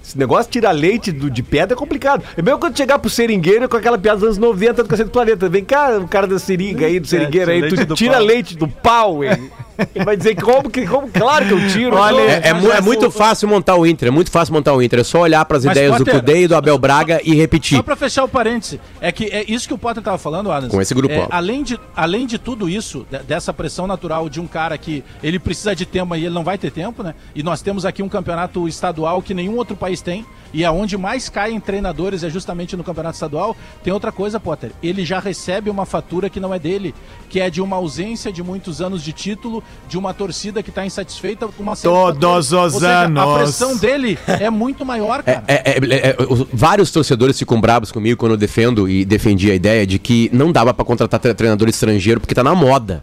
Esse negócio de tirar leite do, de pedra é complicado. É mesmo quando chegar pro seringueiro com aquela piada dos anos 90 do Cacete do Planeta. Vem cá, o cara da seringa aí, do seringueiro aí, tu do tira pau. leite do pau, hein? Ele vai dizer como, que como, claro que eu tiro. Olha, É, é é muito fácil montar o Inter, é muito fácil montar o Inter. É só olhar pras Mas, ideias do Potter, Cudê e do Abel Braga e repetir. Só pra fechar o parêntese, é que é isso que o Potter tava falando, Adams. Com esse grupo, É, além, de, além de tudo isso, de- dessa pressão natural de um cara que ele precisa de tempo e ele não vai ter tempo, né? E nós temos aqui um campeonato estadual que nenhum outro país tem. E aonde mais caem treinadores é justamente no campeonato estadual. Tem outra coisa, Potter. Ele já recebe uma fatura que não é dele, que é de uma ausência de muitos anos de título, de uma torcida que está insatisfeita com uma Todos os seja, anos. A pressão dele é muito maior, cara. É, é, é, é, os- vários torcedores ficam bravos comigo quando eu defendo e defendi a ideia de que não dava pra contratar tre- treinador estrangeiro porque tá na moda.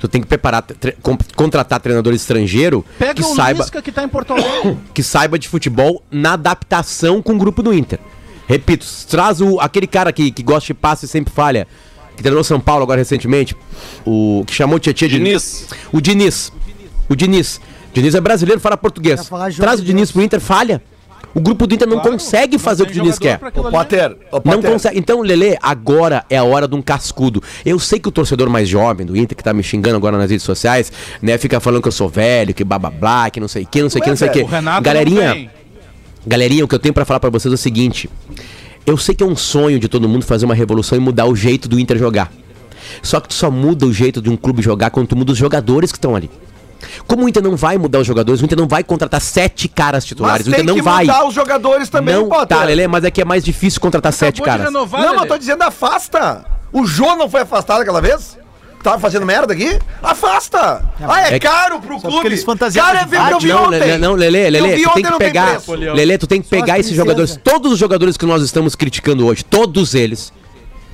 Tu tem que preparar, tre- com- contratar treinador estrangeiro Pega que o saiba, que tá em Porto Alegre. que saiba de futebol na adaptação com o grupo do Inter. Repito, traz o, aquele cara que, que gosta de passe e sempre falha, que treinou São Paulo agora recentemente, o que chamou o Tietchan de Diniz. O Diniz. O Diniz. Diniz é brasileiro, fala português. Traz o Diniz pro Inter, falha. O grupo do Inter não Claro, consegue não fazer o que o Diniz quer. aquilo Ô, ali. Potter, Não Potter. consegue. Então, Lele, agora é a hora de um cascudo. Eu sei que o torcedor mais jovem do Inter, que tá me xingando agora nas redes sociais, né, fica falando que eu sou velho, que blá blá blá, que não sei o que, não sei o que, não sei o que. O Renato Galerinha, galerinha, o que eu tenho pra falar pra vocês é o seguinte. Eu sei que é um sonho de todo mundo fazer uma revolução e mudar o jeito do Inter jogar. Só que tu só muda o jeito de um clube jogar quando tu muda os jogadores que estão ali. Como o Inter não vai mudar os jogadores, o Inter não vai contratar sete caras titulares. o Inter não vai. mudar os jogadores também, não, Potter. tá, Lelê, mas é que é mais difícil contratar sete caras. não, mas eu tô dizendo afasta. O Jô não foi afastado aquela vez? Tava fazendo merda aqui? Afasta! ah, é, é caro pro clube. eles Cara, é de ver que eu vi não, ontem. Não, Lelê, Lelê, tu tem que pegar. Lelê, tu tem que pegar esses jogadores. Todos os jogadores que nós estamos criticando hoje, todos eles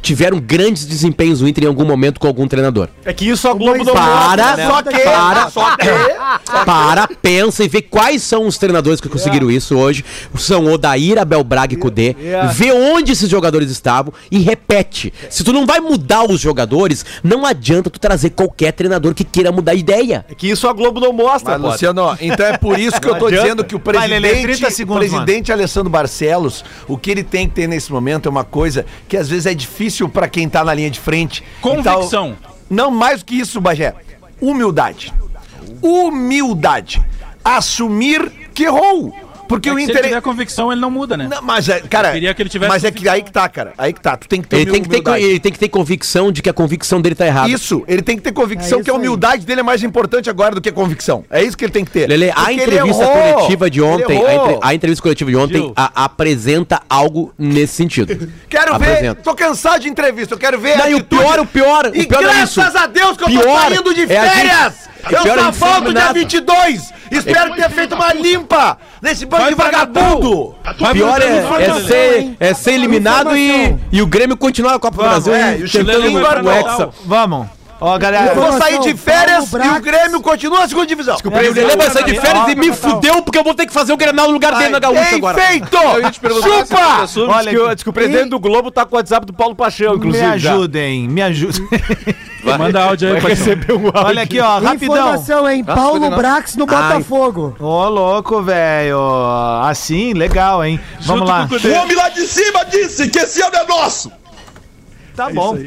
tiveram grandes desempenhos no Inter em algum momento com algum treinador. É que isso a Globo não Para, mostra, né? Só que, para, só que. para, pensa e vê quais são os treinadores que conseguiram isso hoje. São Odair, Abel Braga e Kudê. Vê onde esses jogadores estavam e repete. Se tu não vai mudar os jogadores, não adianta tu trazer qualquer treinador que queira mudar a ideia. É que isso a Globo não mostra, Mas. Luciano, então é por isso que eu Não tô adianta. dizendo que o Vai, presidente, Lelê, 30 segundos, o presidente Alessandro Barcelos, o que ele tem que ter nesse momento é uma coisa que às vezes é difícil pra quem tá na linha de frente. Convicção. Não mais do que isso, Bagé. Humildade. Humildade. Assumir que errou. Porque É o que se Inter. ele tiver convicção, ele não muda, né? Não, mas, é, cara, Eu queria que ele tivesse mas é que aí que tá, cara. Aí que tá. Tu tem que ter Ele tem que, ter, humildade. ele tem que ter convicção de que a convicção dele tá errada. Isso, ele tem que ter convicção É que a isso aí. humildade dele é mais importante agora do que a convicção. É isso que ele tem que ter. Lele, a entrevista errou. coletiva de ontem, Ele a, entre- a entrevista coletiva de ontem a- apresenta algo nesse sentido. Quero ver, Apresenta. tô cansado de entrevista, eu quero ver Não, e o pior, o pior, o E pior é isso. graças a Deus que eu tô Pior saindo de é férias! É eu pior a só volto dia eliminado. 22! Espero ter feito uma limpa nesse bando de vagabundo! O pior é, é ser, é ser eliminado e, e o Grêmio continuar na Copa do Brasil é, e e o pra o. Hexa. Vamos. Ó, galera. Eu vou sair de férias e o. Grêmio continua na segunda divisão. O Lelê vai sair de férias e me fudeu porque eu vou ter que fazer o Grenal no lugar dele na Gaúcha agora. feito! Eu ia te perguntar se você Chupa! Olha Diz que, o- o presidente do Globo tá com o WhatsApp do Paulo Paixão, Me inclusive. já. ajudem, me ajudem. Manda áudio aí Vai pra receber um áudio. Olha aqui, ó, rapidão. Informação, hein? Paulo Brax no Botafogo. Ô, louco, velho. Assim, legal, hein? Vamos lá. O homem lá de cima disse que esse ano é nosso. Tá bom.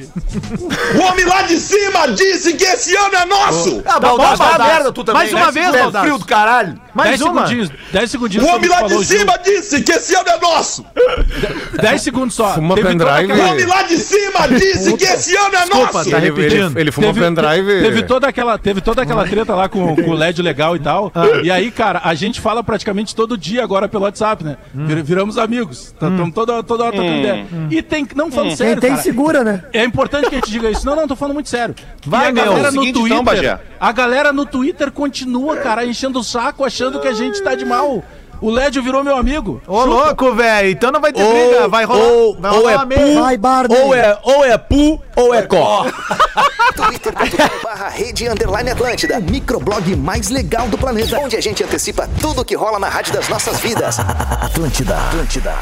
O homem lá de cima disse que esse ano é nosso. Ah, Tá Baldaço, Baldaço. merda tu também. Mais uma né? vez, Tu é Baldaço. frio do caralho. Mais 10 uma. segundinhos, 10 segundinhos. O homem lá de cima disse que esse ano é nosso. 10 segundos só. Fuma pendrive. aquela- O homem lá de cima disse que esse ano é Desculpa, nosso. tá repetindo. Ele, ele fumou Teve, pendrive. teve toda aquela, teve toda aquela treta lá com, com o LED legal e tal. Ah. E aí, cara, a gente fala praticamente todo dia agora pelo WhatsApp, né? Hum. Vir- Viramos amigos. Estamos toda, toda hora ideia. E tem, não falando Quem sério, tem cara. Segura, né? É importante que a gente diga isso. Não, não, tô falando muito sério. Vai, e a meu. galera É no seguinte, Twitter. então, Bagé. a galera no Twitter continua, cara, enchendo o saco, achando que a gente tá de mal. O Lédio virou meu amigo. Ô, louco, velho. Então não vai ter briga. Vai rolar. ou, vai ou rolar é uma mesa. pu, Vai, Barney. ou é, ou é pu, ou é có. twitter.com barra rede underline Atlântida, o microblog mais legal do planeta, onde a gente antecipa tudo que rola na rádio das nossas vidas. Atlântida, Atlântida.